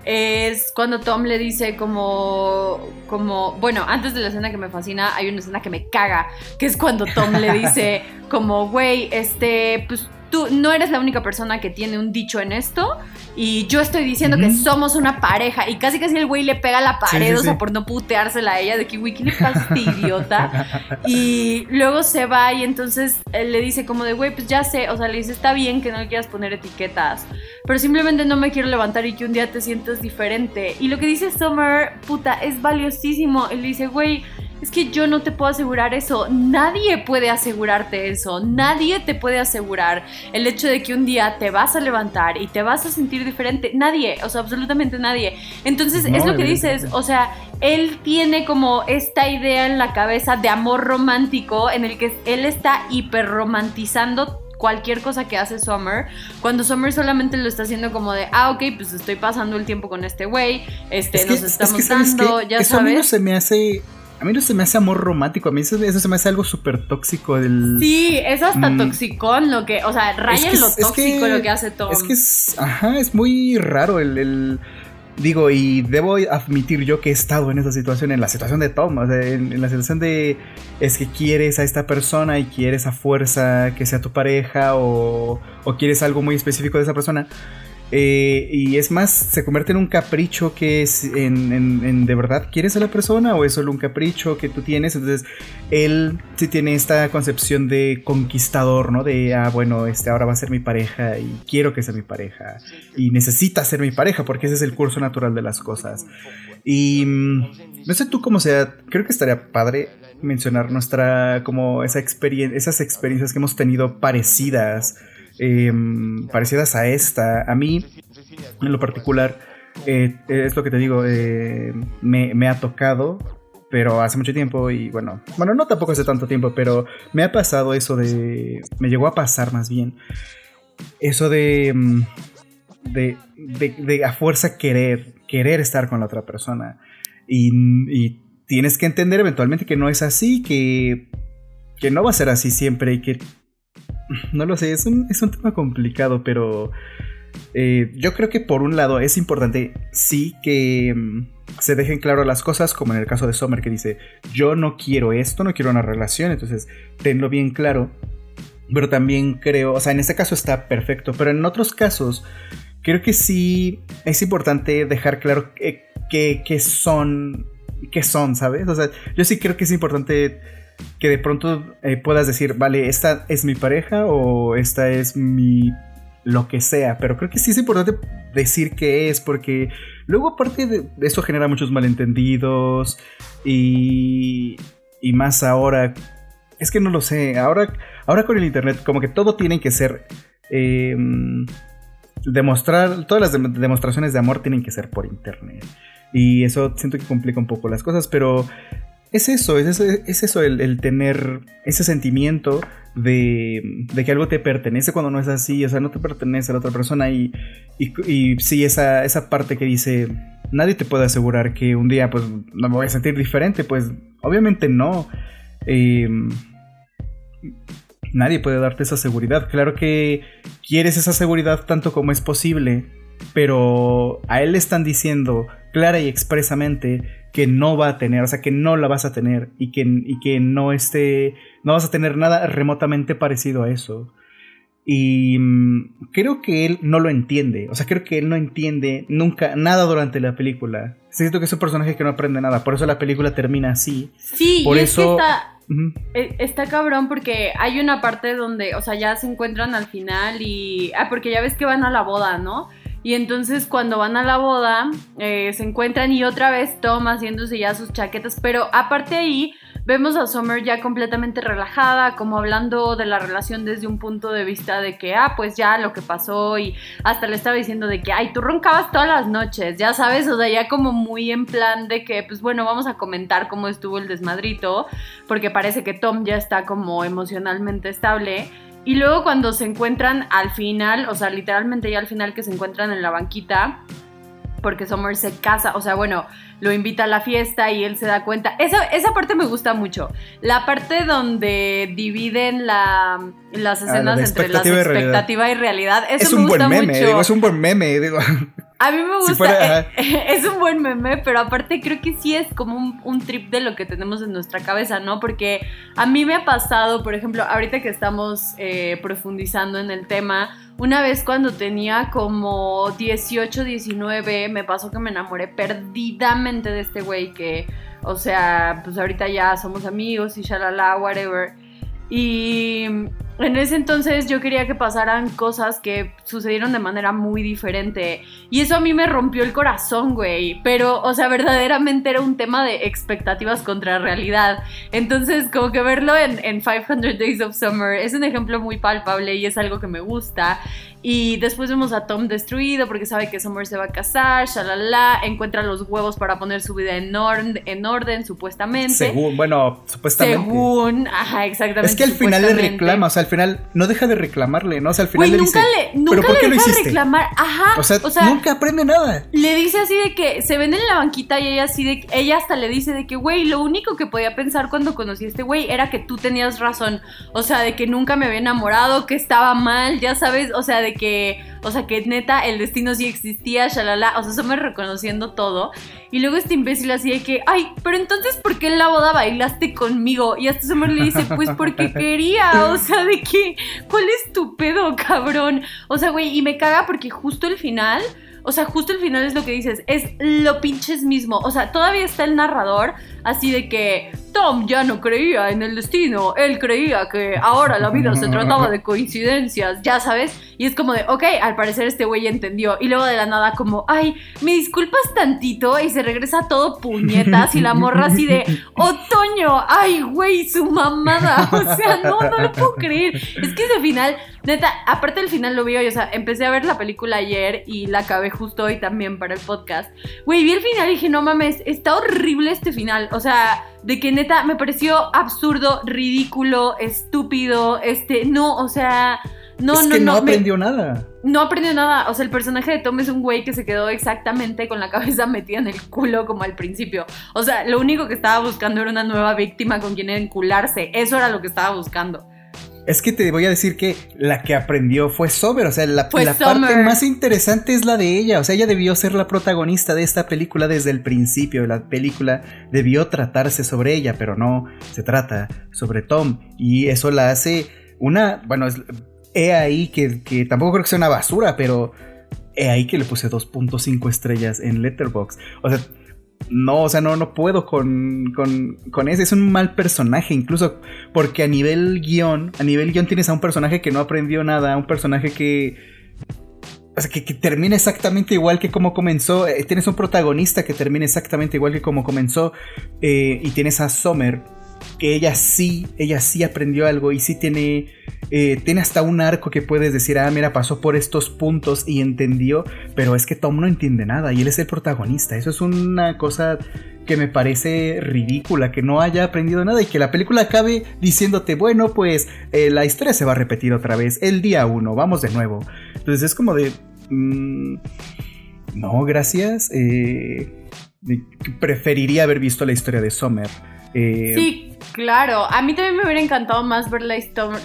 es cuando Tom le dice como, como, bueno, antes de la escena que me fascina, hay una escena que me caga, que es cuando Tom le *laughs* dice como, güey, este, pues tú no eres la única persona que tiene un dicho en esto y yo estoy diciendo que somos una pareja y casi casi el güey le pega la pared, o sea, por no puteársela a ella de que, güey, ¿qué le pasa a este idiota? *laughs* y luego se va y entonces él le dice como de, güey, pues ya sé, o sea, le dice, está bien que no le quieras poner etiquetas, pero simplemente no me quiero levantar y que un día te sientas diferente. Y lo que dice Summer, puta, es valiosísimo. Él le dice, güey, es que yo no te puedo asegurar eso. Nadie puede asegurarte eso. Nadie te puede asegurar el hecho de que un día te vas a levantar y te vas a sentir diferente. Nadie, o sea, absolutamente nadie. Entonces, es lo que dices, o sea, él tiene como esta idea en la cabeza de amor romántico en el que él está hiperromantizando cualquier cosa que hace Summer, cuando Summer solamente lo está haciendo como de, ah, ok, pues estoy pasando el tiempo con este güey, este, nos estamos dando, ya eso sabes. A mí no se me hace a mí no se me hace amor romántico, a mí eso, se me hace algo súper tóxico del... Sí, es hasta mm. toxicón lo que, o sea, raya lo tóxico lo que hace Tom. Es que es, ajá, es muy raro el, Digo, y debo admitir yo que he estado en esa situación, en la situación de Tom, o sea, en, la situación de es que quieres a esta persona y quieres a fuerza que sea tu pareja o, o quieres algo muy específico de esa persona. Eh, y es más, se convierte en un capricho que es en, de verdad quieres a la persona o es solo un capricho que tú tienes. Entonces, él sí tiene esta concepción de conquistador, ¿no? De, ah, bueno, este ahora va a ser mi pareja y quiero que sea mi pareja. Y necesita ser mi pareja porque ese es el curso natural de las cosas. Y mm, no sé tú cómo sea, creo que estaría padre mencionar nuestra, como esa experiencia, esas experiencias que hemos tenido parecidas Em, parecidas a esta. A mí, en lo particular, eh, es lo que te digo, eh, me, ha tocado, pero hace mucho tiempo y bueno, bueno, no tampoco hace tanto tiempo, pero me ha pasado eso de, me llegó a pasar más bien, eso de, mm, de, de, a fuerza querer, querer estar con la otra persona. Y, y, tienes que entender eventualmente que no es así, que, que no va a ser así siempre y que no lo sé, es un, es un tema complicado, pero eh, yo creo que por un lado es importante sí que mm, se dejen claro las cosas, como en el caso de Sommer que dice, yo no quiero esto, no quiero una relación, entonces tenlo bien claro. Pero también creo, o sea, en este caso está perfecto, pero en otros casos creo que sí es importante dejar claro que, son, que son, ¿sabes? O sea, yo sí creo que es importante que de pronto eh, puedas decir, vale, esta es mi pareja o esta es mi lo que sea, pero creo que sí es importante decir qué es, porque luego aparte de, eso genera muchos malentendidos y, y más ahora, es que no lo sé, ahora, ahora con el Internet como que todo tiene que ser... Em, demostrar, todas las demostraciones de amor tienen que ser por internet. Y eso siento que complica un poco las cosas, pero es eso, es eso, el, tener ese sentimiento de, que algo te pertenece cuando no es así, o sea, no te pertenece a la otra persona y, y, sí, esa, esa parte que dice, nadie te puede asegurar que un día pues no me voy a sentir diferente, pues obviamente no. Em, nadie puede darte esa seguridad. Claro que quieres esa seguridad tanto como es posible, pero a él le están diciendo clara y expresamente que no va a tener, o sea, que no la vas a tener y que, y que no esté, no vas a tener nada remotamente parecido a eso. Y mm, creo que él no lo entiende, o sea, creo que él no entiende nunca nada durante la película. Siento que es un personaje que no aprende nada, por eso la película termina así. Sí, por eso... está, e, está cabrón porque hay una parte donde, o sea, ya se encuentran al final y... Ah, porque ya ves que van a la boda, ¿no? Y entonces cuando van a la boda eh, se encuentran y otra vez Tom haciéndose ya sus chaquetas. Pero aparte ahí vemos a Summer ya completamente relajada, como hablando de la relación desde un punto de vista de que, ah, pues ya lo que pasó y hasta le estaba diciendo de que, ay, tú roncabas todas las noches, ya sabes, o sea, ya como muy en plan de que, pues bueno, vamos a comentar cómo estuvo el desmadrito, porque parece que Tom ya está como emocionalmente estable. Y luego cuando se encuentran al final, o sea, literalmente ya al final que se encuentran en la banquita, porque Summer se casa, o sea, bueno, lo invita a la fiesta y él se da cuenta. Esa, esa parte me gusta mucho. La parte donde dividen la, las ah, escenas entre la expectativa y realidad. Eso es un buen meme, Digo, es un buen meme, digo. A mí me gusta, *laughs* es un buen meme, pero aparte creo que sí es como un, trip de lo que tenemos en nuestra cabeza, ¿no? Porque a mí me ha pasado, por ejemplo, ahorita que estamos eh, profundizando en el tema, una vez cuando tenía como 18, 19, me pasó que me enamoré perdidamente de este güey que, o sea, pues ahorita ya somos amigos y shalala, whatever. Y en ese entonces yo quería que pasaran cosas que sucedieron de manera muy diferente. Y eso a mí me rompió el corazón, güey. Pero, o sea, verdaderamente era un tema de expectativas contra realidad. Entonces, como que verlo en, en 500 Days of Summer es un ejemplo muy palpable y es algo que me gusta. Y después vemos a Tom destruido porque sabe que Summer se va a casar, shalala, encuentra los huevos para poner su vida en, en orden, supuestamente. Según, bueno, supuestamente. Según, ajá, exactamente. Es que al final le reclama, o sea, al final no deja de reclamarle, ¿no? O sea, al final le nunca dice, le, nunca le deja de reclamar, ajá. O sea, nunca aprende nada. Le dice así de que se ven en la banquita y ella así de ella hasta le dice de que, güey, lo único que podía pensar cuando conocí a este güey era que tú tenías razón. O sea, de que nunca me había enamorado, que estaba mal, ya sabes, o sea, de que, o sea, que neta el destino sí existía, shalala, o sea, Summer reconociendo todo. Y luego este imbécil así de que, ay, pero entonces, ¿por qué en la boda bailaste conmigo? Y hasta Summer le dice, pues porque quería, o sea, de que, ¿cuál es tu pedo, cabrón? O sea, güey, y me caga porque justo el final o sea, justo el final es lo que dices, es lo pinches mismo. O sea, todavía está el narrador así de que Tom ya no creía en el destino, él creía que ahora la vida se trataba de coincidencias, ya sabes. Y es como de, ok, al parecer este güey entendió. Y luego de la nada como, ay, me disculpas tantito y se regresa todo puñetas y la morra así de, otoño, ay, güey, su mamada. *laughs* O sea, no, no lo puedo creer. Es que ese final, neta, aparte del final lo vi hoy, o sea, empecé a ver la película ayer y la acabé justo hoy también para el podcast. Güey, vi el final y dije, no mames, está horrible este final. O sea, de que neta me pareció absurdo, ridículo, estúpido, este, no, o sea, no, es no, que no, no. aprendió nada. No aprendió nada. O sea, el personaje de Tom es un güey que se quedó exactamente con la cabeza *laughs* metida en el culo como al principio. O sea, lo único que estaba buscando era una nueva víctima con quien encularse. Eso era lo que estaba buscando. Es que te voy a decir que la que aprendió fue Sober, o sea, la, la parte más interesante es la de ella, o sea, ella debió ser la protagonista de esta película desde el principio, la película debió tratarse sobre ella, pero no, se trata sobre Tom, y eso la hace una, bueno, es, he ahí que, que tampoco creo que sea una basura, pero he ahí que le puse 2.5 estrellas en Letterboxd, o sea, no, o sea, no, no puedo con, con, con, ese. Es un mal personaje, incluso porque a nivel guion, a nivel guion tienes a un personaje que no aprendió nada, un personaje que... O sea, que, que termina exactamente igual que como comenzó. Eh, tienes un protagonista que termina exactamente igual que como comenzó. Eh, y tienes a Summer, que ella sí, ella sí aprendió algo y sí tiene, eh, tiene hasta un arco que puedes decir, ah, mira, pasó por estos puntos y entendió, pero es que Tom no entiende nada y él es el protagonista. Eso es una cosa que me parece ridícula, que no haya aprendido nada y que la película acabe diciéndote, bueno, pues eh, la historia se va a repetir otra vez, el día uno, vamos de nuevo. Entonces es como de... Mmm, no, gracias. Eh, preferiría haber visto la historia de Summer. Eh, sí, claro. A mí también me hubiera encantado más ver la,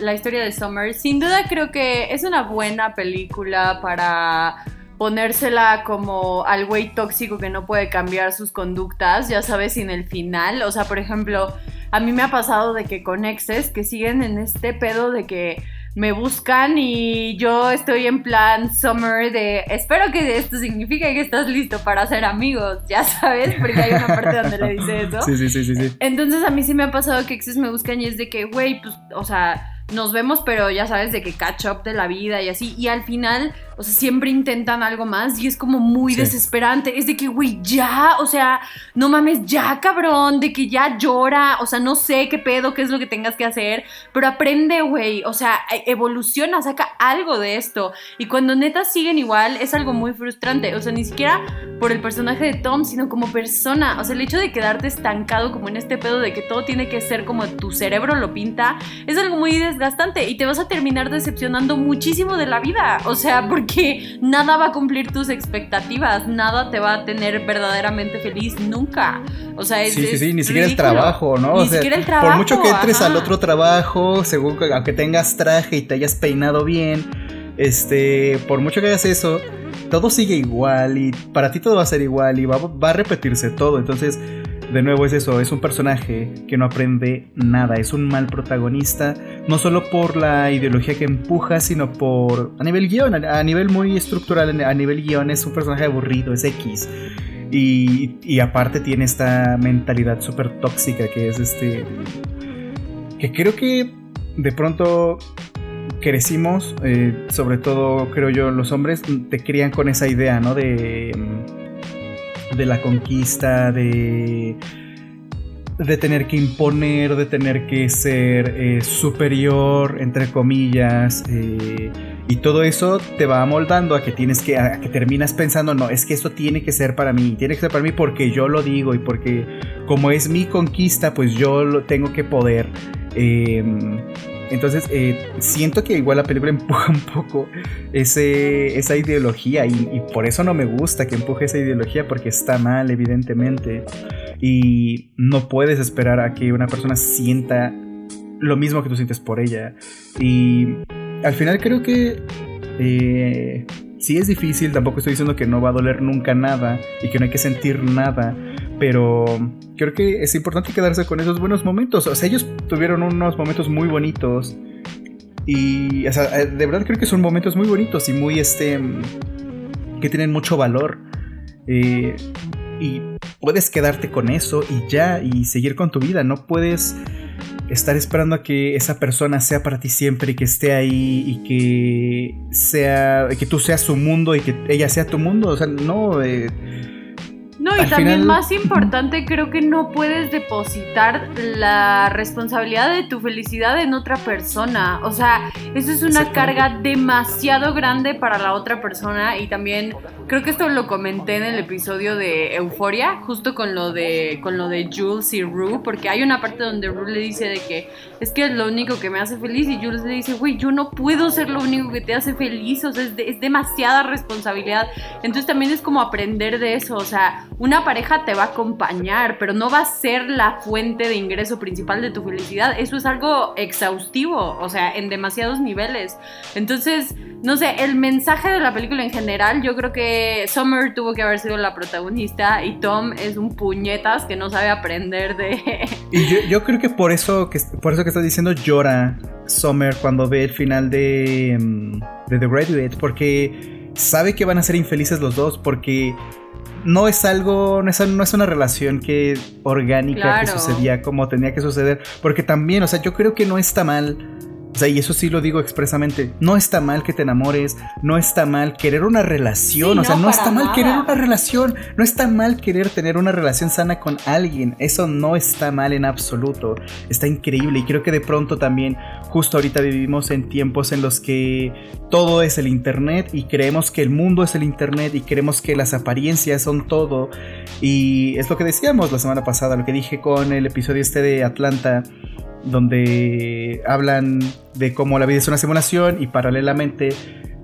la, historia de Summer. Sin duda creo que es una buena película para ponérsela como al güey tóxico que no puede cambiar sus conductas, ya sabes, sin el final. O sea, por ejemplo, a mí me ha pasado de que con exes que siguen en este pedo de que me buscan y yo estoy en plan summer de espero que esto signifique que estás listo para ser amigos, ya sabes, porque hay una parte donde le dice eso. Sí, sí, sí, sí, sí. Entonces a mí sí me ha pasado que exes me buscan y es de que, güey, pues, o sea, nos vemos, pero ya sabes, de que catch up de la vida y así. Y al final, o sea, siempre intentan algo más y es como muy desesperante. Es de que, güey, ya, o sea, no mames, ya, cabrón, de que ya llora. O sea, no sé qué pedo, qué es lo que tengas que hacer, pero aprende, güey. O sea, e, evoluciona, saca algo de esto. Y cuando neta siguen igual, es algo muy frustrante. O sea, ni siquiera por el personaje de Tom, sino como persona. O sea, el hecho de quedarte estancado como en este pedo de que todo tiene que ser como tu cerebro lo pinta, es algo muy desgastante y te vas a terminar decepcionando muchísimo de la vida. O sea, porque nada va a cumplir tus expectativas, nada te va a tener verdaderamente feliz nunca. O sea, es. Sí, sí, sí, ni siquiera el trabajo, ¿no? Ni siquiera el trabajo. Por mucho que entres al otro trabajo, según aunque tengas traje y te hayas peinado bien, este, por mucho que hagas eso, todo sigue igual y para ti todo va a ser igual y va, va a repetirse todo. Entonces de nuevo es eso, es un personaje que no aprende nada, es un mal protagonista, no solo por la ideología que empuja, sino por a nivel guion, a, nivel muy estructural, a nivel guion es un personaje aburrido, es X. Y, y aparte tiene esta mentalidad súper tóxica que es este... que creo que de pronto crecimos, eh, sobre todo creo yo los hombres, te crían con esa idea, ¿no? De de la conquista, de, de tener que imponer, de tener que ser eh, superior, entre comillas. Eh, y todo eso te va amoldando a que tienes que, a que terminas pensando, no, es que esto tiene que ser para mí, tiene que ser para mí porque yo lo digo y porque como es mi conquista, pues yo lo tengo que poder. Em, entonces, eh, siento que igual la película *laughs* empuja un poco ese, esa ideología y, por eso no me gusta que empuje esa ideología porque está mal, evidentemente. Y no puedes esperar a que una persona sienta lo mismo que tú sientes por ella. Y al final creo que Eh, sí es difícil, tampoco estoy diciendo que no va a doler nunca nada y que no hay que sentir nada, pero creo que es importante quedarse con esos buenos momentos. O sea, ellos tuvieron unos momentos muy bonitos y, o sea, de verdad creo que son momentos muy bonitos y muy, este, que tienen mucho valor. Eh, y puedes quedarte con eso y ya, y seguir con tu vida. No puedes estar esperando a que esa persona sea para ti siempre y que esté ahí y que sea, que tú seas su mundo y que ella sea tu mundo. O sea, no. Eh, no, y también más importante, creo que no puedes depositar la responsabilidad de tu felicidad en otra persona. O sea, eso es una carga demasiado grande para la otra persona y también creo que esto lo comenté en el episodio de Euforia, justo con lo de con lo de Jules y Rue, porque hay una parte donde Rue le dice de que es que es lo único que me hace feliz y Jules le dice, güey, yo no puedo ser lo único que te hace feliz, o sea, es, es demasiada responsabilidad. Entonces también es como aprender de eso, o sea, una pareja te va a acompañar, pero no va a ser la fuente de ingreso principal de tu felicidad. Eso es algo exhaustivo, o sea, en demasiados niveles. Entonces, no sé, el mensaje de la película en general, yo creo que Summer tuvo que haber sido la protagonista y Tom es un puñetas que no sabe aprender de... Y yo, creo que por eso que por eso que estás diciendo llora Summer cuando ve el final de, mm, de The Graduate, porque sabe que van a ser infelices los dos, porque no es algo, no es, no es una relación que orgánica que sucedía como tenía que suceder, porque también, o sea, yo creo que no está mal o sea, y eso sí lo digo expresamente. No está mal que te enamores, no está mal querer una relación, o sea, no, está mal querer una relación, no está mal querer tener una relación sana con alguien. Eso no está mal en absoluto. Está increíble y creo que de pronto también, justo ahorita vivimos en tiempos en los que todo es el Internet y creemos que el mundo es el Internet y creemos que las apariencias son todo. Y es lo que decíamos la semana pasada, lo que dije con el episodio este de Atlanta donde hablan de cómo la vida es una simulación y paralelamente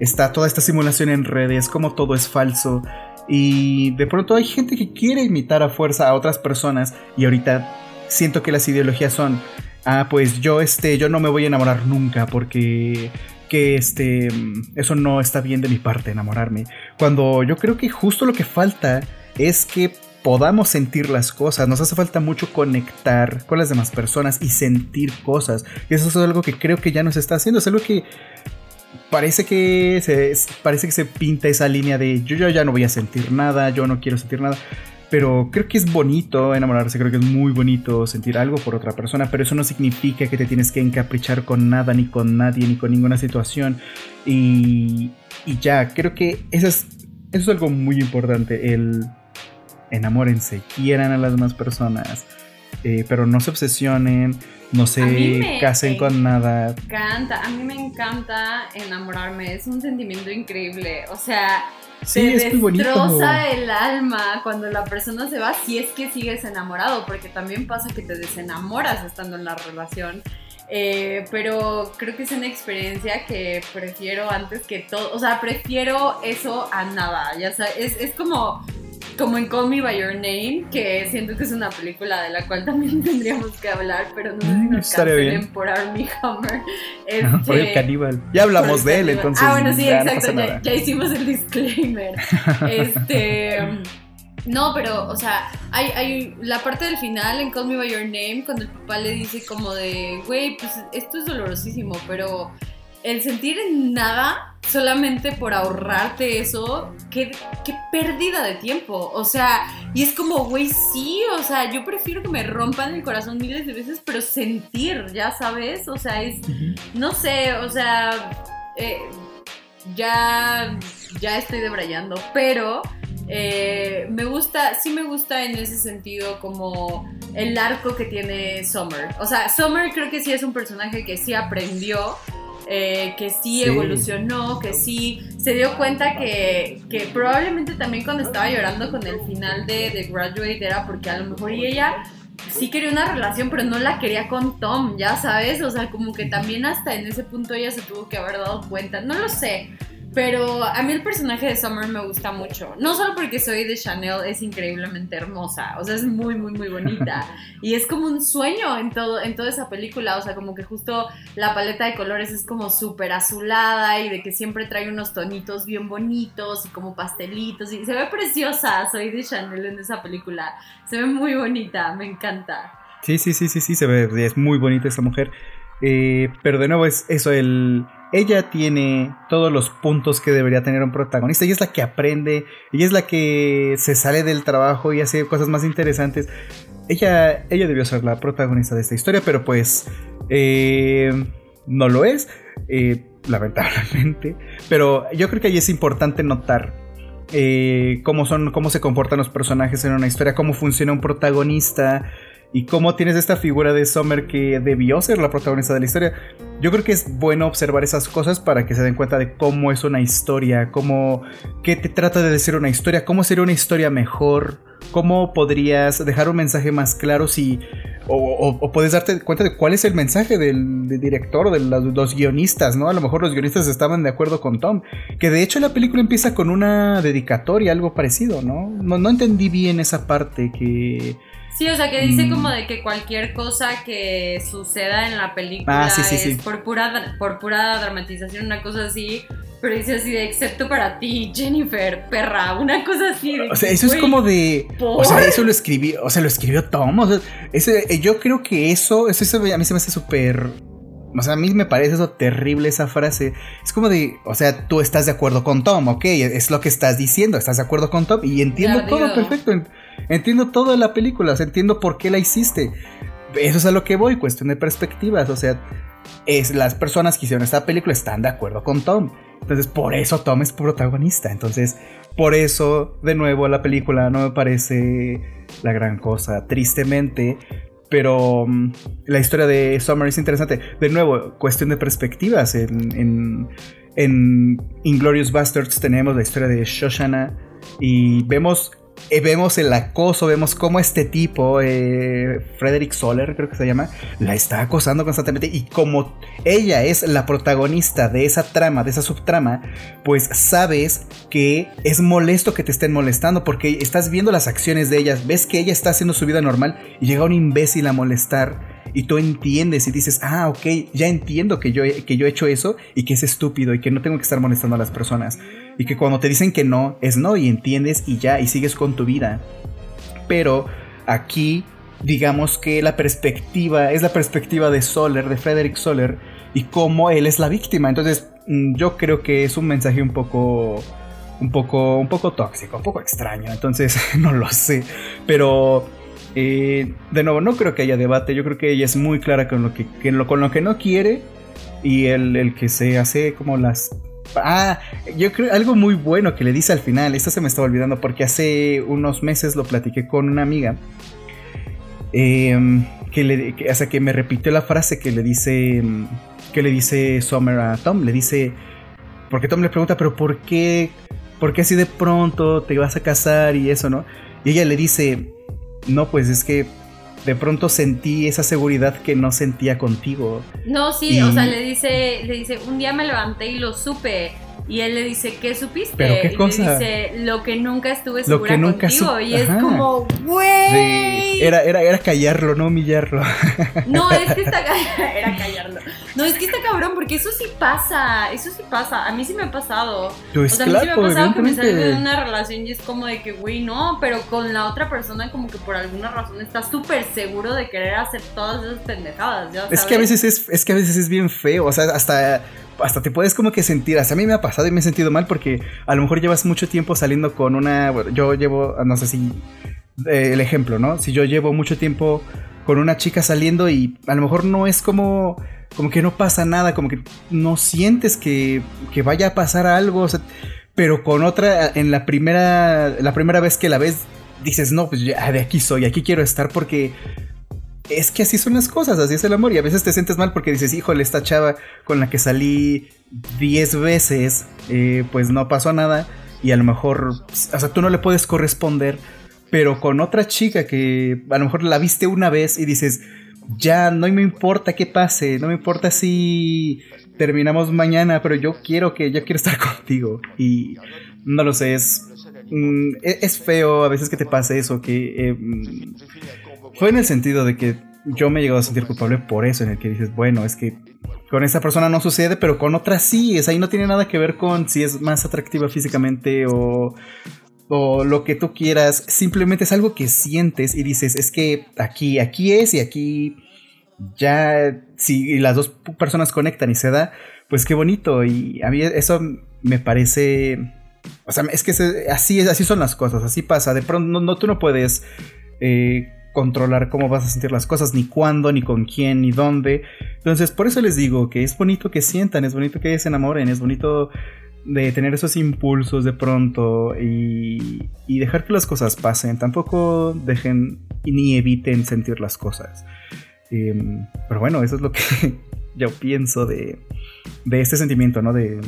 está toda esta simulación en redes, como todo es falso. Y de pronto hay gente que quiere imitar a fuerza a otras personas y ahorita siento que las ideologías son, ah, pues yo este, yo no me voy a enamorar nunca porque que este, eso no está bien de mi parte enamorarme. Cuando yo creo que justo lo que falta es que podamos sentir las cosas. Nos hace falta mucho conectar con las demás personas y sentir cosas. Y eso es algo que creo que ya nos está haciendo. Es algo que parece que se, parece que se pinta esa línea de yo, yo ya no voy a sentir nada, yo no quiero sentir nada. Pero creo que es bonito enamorarse, creo que es muy bonito sentir algo por otra persona, pero eso no significa que te tienes que encaprichar con nada, ni con nadie, ni con ninguna situación. Y, y ya, creo que eso es, eso es algo muy importante, el enamórense, quieran a las demás personas, eh, pero no se obsesionen, no se casen con nada. Encanta, a mí me encanta enamorarme, es un sentimiento increíble, o sea, sí, te es destroza el alma cuando la persona se va, si es que sigues enamorado, porque también pasa que te desenamoras estando en la relación. Eh, pero creo que es una experiencia que prefiero antes que todo, o sea, prefiero eso a nada, ya sabes, es, es como como en Call Me By Your Name, que siento que es una película de la cual también *laughs* tendríamos que hablar, pero no sé si mm, nos cancelen por Armie Hammer. *laughs* Este, por el caníbal. Ya hablamos de él, entonces. Ah, bueno, sí, exacto, ya, hicimos el disclaimer. *laughs* este. No, pero, o sea, hay, hay la parte del final en Call Me By Your Name, cuando el papá le dice como de, güey, pues esto es dolorosísimo, pero el sentir en nada solamente por ahorrarte eso, qué, qué pérdida de tiempo. O sea, y es como, güey, sí, o sea, yo prefiero que me rompan el corazón miles de veces, pero sentir, ya sabes, o sea, es, no sé, o sea, eh, ya, ya estoy debrayando, pero... Eh, me gusta, sí me gusta en ese sentido como el arco que tiene Summer. O sea, Summer creo que sí es un personaje que sí aprendió eh, que sí, evolucionó, que sí se dio cuenta que, que, probablemente también cuando estaba llorando con el final de, The Graduate era porque a lo mejor y ella sí quería una relación, pero no la quería con Tom, ya sabes, o sea, como que también hasta en ese punto ella se tuvo que haber dado cuenta, no lo sé. Pero a mí el personaje de Summer me gusta mucho. No solo porque soy de Chanel, es increíblemente hermosa. O sea, es muy, muy, muy bonita. *laughs* y es como un sueño en, todo, en toda esa película. O sea, como que justo la paleta de colores es como súper azulada y de que siempre trae unos tonitos bien bonitos y como pastelitos. Y se ve preciosa. Soy de Chanel en esa película. Se ve muy bonita. Me encanta. Sí, sí, sí, sí, sí. Se ve, es muy bonita esa mujer. Eh, pero de nuevo es eso, el ella tiene todos los puntos que debería tener un protagonista. Ella es la que aprende, ella es la que se sale del trabajo y hace cosas más interesantes. Ella, ella debió ser la protagonista de esta historia, pero pues eh, no lo es, eh, lamentablemente. Pero yo creo que ahí es importante notar eh, cómo son, cómo se comportan los personajes en una historia, cómo funciona un protagonista y cómo tienes esta figura de Summer que debió ser la protagonista de la historia. Yo creo que es bueno observar esas cosas para que se den cuenta de cómo es una historia, cómo qué te trata de decir una historia, cómo sería una historia mejor, cómo podrías dejar un mensaje más claro si o, puedes darte cuenta de cuál es el mensaje del, director, de los, guionistas, ¿no? A lo mejor los guionistas estaban de acuerdo con Tom. Que de hecho la película empieza con una dedicatoria, algo parecido. No, no entendí bien esa parte que Sí, o sea, que dice mm. como de que cualquier cosa que suceda en la película ah, es Por, pura, por pura dramatización, una cosa así. Pero dice así de, excepto para ti, Jennifer, perra, una cosa así. o sea, eso es como de... O sea, eso lo escribió, o sea, lo escribió Tom. O sea, ese, eh, yo creo que eso, eso, a mí se me hace súper... O sea, a mí me parece eso terrible esa frase. Es como de, o sea, tú estás de acuerdo con Tom, ok, es lo que estás diciendo, estás de acuerdo con Tom y entiendo todo perfecto. Entiendo toda la película, entiendo por qué la hiciste. Eso es a lo que voy, cuestión de perspectivas. O sea, es, las personas que hicieron esta película están de acuerdo con Tom. Entonces, por eso Tom es protagonista. Entonces, por eso, de nuevo, la película no me parece la gran cosa, tristemente. Pero mm, la historia de Summer es interesante. De nuevo, cuestión de perspectivas. En, en, en Inglorious Bastards tenemos la historia de Shoshana y vemos eh, vemos el acoso, vemos cómo este tipo, eh, Frederick Soler, creo que se llama, la está acosando constantemente. Y como ella es la protagonista de esa trama, de esa subtrama, pues sabes que es molesto que te estén molestando porque estás viendo las acciones de ellas, ves que ella está haciendo su vida normal y llega un imbécil a molestar. Y tú entiendes y dices, ah, ok, ya entiendo que yo, que yo he hecho eso y que es estúpido y que no tengo que estar molestando a las personas. Y que cuando te dicen que no, es no y entiendes y ya, y sigues con tu vida. Pero aquí, digamos que la perspectiva es la perspectiva de Soler, de Frederick Soler, y cómo él es la víctima. Entonces, mm, yo creo que es un mensaje un poco un poco, un poco tóxico, un poco extraño. Entonces, *laughs* no lo sé. Pero, eh, de nuevo, no creo que haya debate. Yo creo que ella es muy clara con lo que, con lo que no quiere. Y el, el, que se hace como las Ah, yo creo algo muy bueno que le dice al final. Esto se me estaba olvidando porque hace unos meses lo platiqué con una amiga. Em, que le, que, que me repitió la frase que le dice que le dice Summer a Tom. Le dice porque Tom le pregunta, pero ¿por qué? ¿Por qué así de pronto te vas a casar y eso, no? Y ella le dice, no, pues es que de pronto sentí esa seguridad que no sentía contigo. No, sí, o sea, le dice, le dice, un día me levanté y lo supe. Y él le dice, ¿qué supiste? ¿Pero qué cosa? Y le dice, lo que nunca estuve segura lo que nunca contigo. Y es como, güey. Era, era, era callarlo, no humillarlo. *laughs* No, es que está... *laughs* era callarlo. No, es que está cabrón, porque eso sí pasa, eso sí pasa. A mí sí me ha pasado. Pues o sea, a mí sí me ha pasado que me salgo de una relación y es como de que, güey, no, pero con la otra persona como que por alguna razón está súper seguro de querer hacer todas esas pendejadas, ¿ya Es que a veces es, es que a veces es bien feo, o sea, hasta hasta te puedes como que sentir, hasta a mí me ha pasado y me he sentido mal porque a lo mejor llevas mucho tiempo saliendo con una, yo llevo, no sé si, eh, el ejemplo, ¿no? Si yo llevo mucho tiempo con una chica saliendo y a lo mejor no es como, como que no pasa nada, como que no sientes que, que vaya a pasar algo, pero con otra, en la primera, la primera vez que la ves, dices, no, pues ya de aquí soy, aquí quiero estar porque es que así son las cosas, así es el amor. Y a veces te sientes mal porque dices, híjole, esta chava con la que salí 10 veces, eh, pues no pasó nada. Y a lo mejor, o sea, tú no le puedes corresponder. Pero con otra chica que a lo mejor la viste una vez y dices, ya no me importa qué pase, no me importa si terminamos mañana, pero yo quiero que, yo quiero estar *laughs* contigo. Y no lo sé, es, mm, e, es feo a veces que te pase eso, que eh, fue en el sentido de que yo me he llegado a sentir culpable por eso, en el que dices, bueno, es que con esa persona no sucede, pero con otra sí, es ahí no tiene nada que ver con si es más atractiva físicamente o, o lo que tú quieras, simplemente es algo que sientes y dices, es que aquí, aquí es y aquí ya, si las dos personas conectan y se da, pues qué bonito y a mí eso me parece... O sea, es que así, así son las cosas, así pasa. De pronto, no, tú no puedes eh, controlar cómo vas a sentir las cosas, ni cuándo, ni con quién, ni dónde. Entonces, por eso les digo que es bonito que sientan, es bonito que se enamoren, es bonito de tener esos impulsos de pronto y, y dejar que las cosas pasen. Tampoco dejen ni eviten sentir las cosas. Em, pero bueno, eso es lo que *laughs* yo pienso de, de este sentimiento, ¿no? De,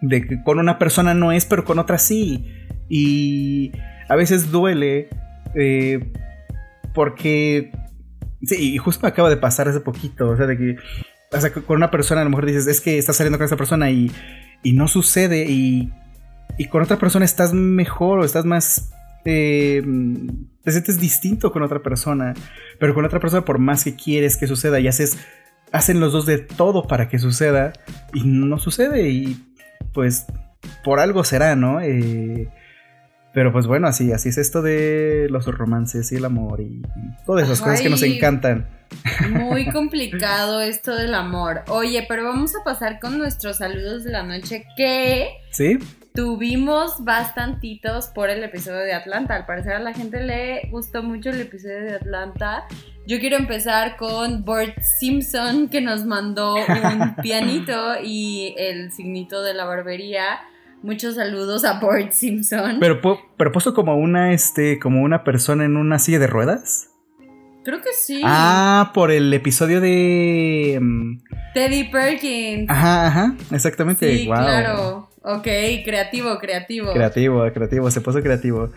de que con una persona no es, pero con otra sí. Y a veces duele eh, porque. Sí, y justo me acaba de pasar hace poquito. O sea, de que. O sea, con una persona a lo mejor dices, es que estás saliendo con esa persona y, y no sucede. Y, y con otra persona estás mejor o estás más. Eh, te sientes distinto con otra persona. Pero con otra persona, por más que quieres que suceda y haces. Hacen los dos de todo para que suceda. Y no sucede. Y pues. Por algo será, ¿no? Eh, pero pues bueno, así, así es esto de los romances y el amor y todas esas cosas que nos encantan. Muy *laughs* complicado esto del amor. Oye, pero vamos a pasar con nuestros saludos de la noche que ¿Sí? tuvimos bastantitos por el episodio de Atlanta. Al parecer a la gente le gustó mucho el episodio de Atlanta. Yo quiero empezar con Bert Simpson que nos mandó un *laughs* pianito y el signito de la barbería. Muchos saludos a Bart Simpson. Pero, pero puesto como una, este, como una persona en una silla de ruedas. Creo que sí. Ah, por el episodio de. Mm, Teddy Perkins. Ajá, ajá, exactamente. Sí, claro. Ok, creativo, creativo. Creativo, creativo, se puso creativo.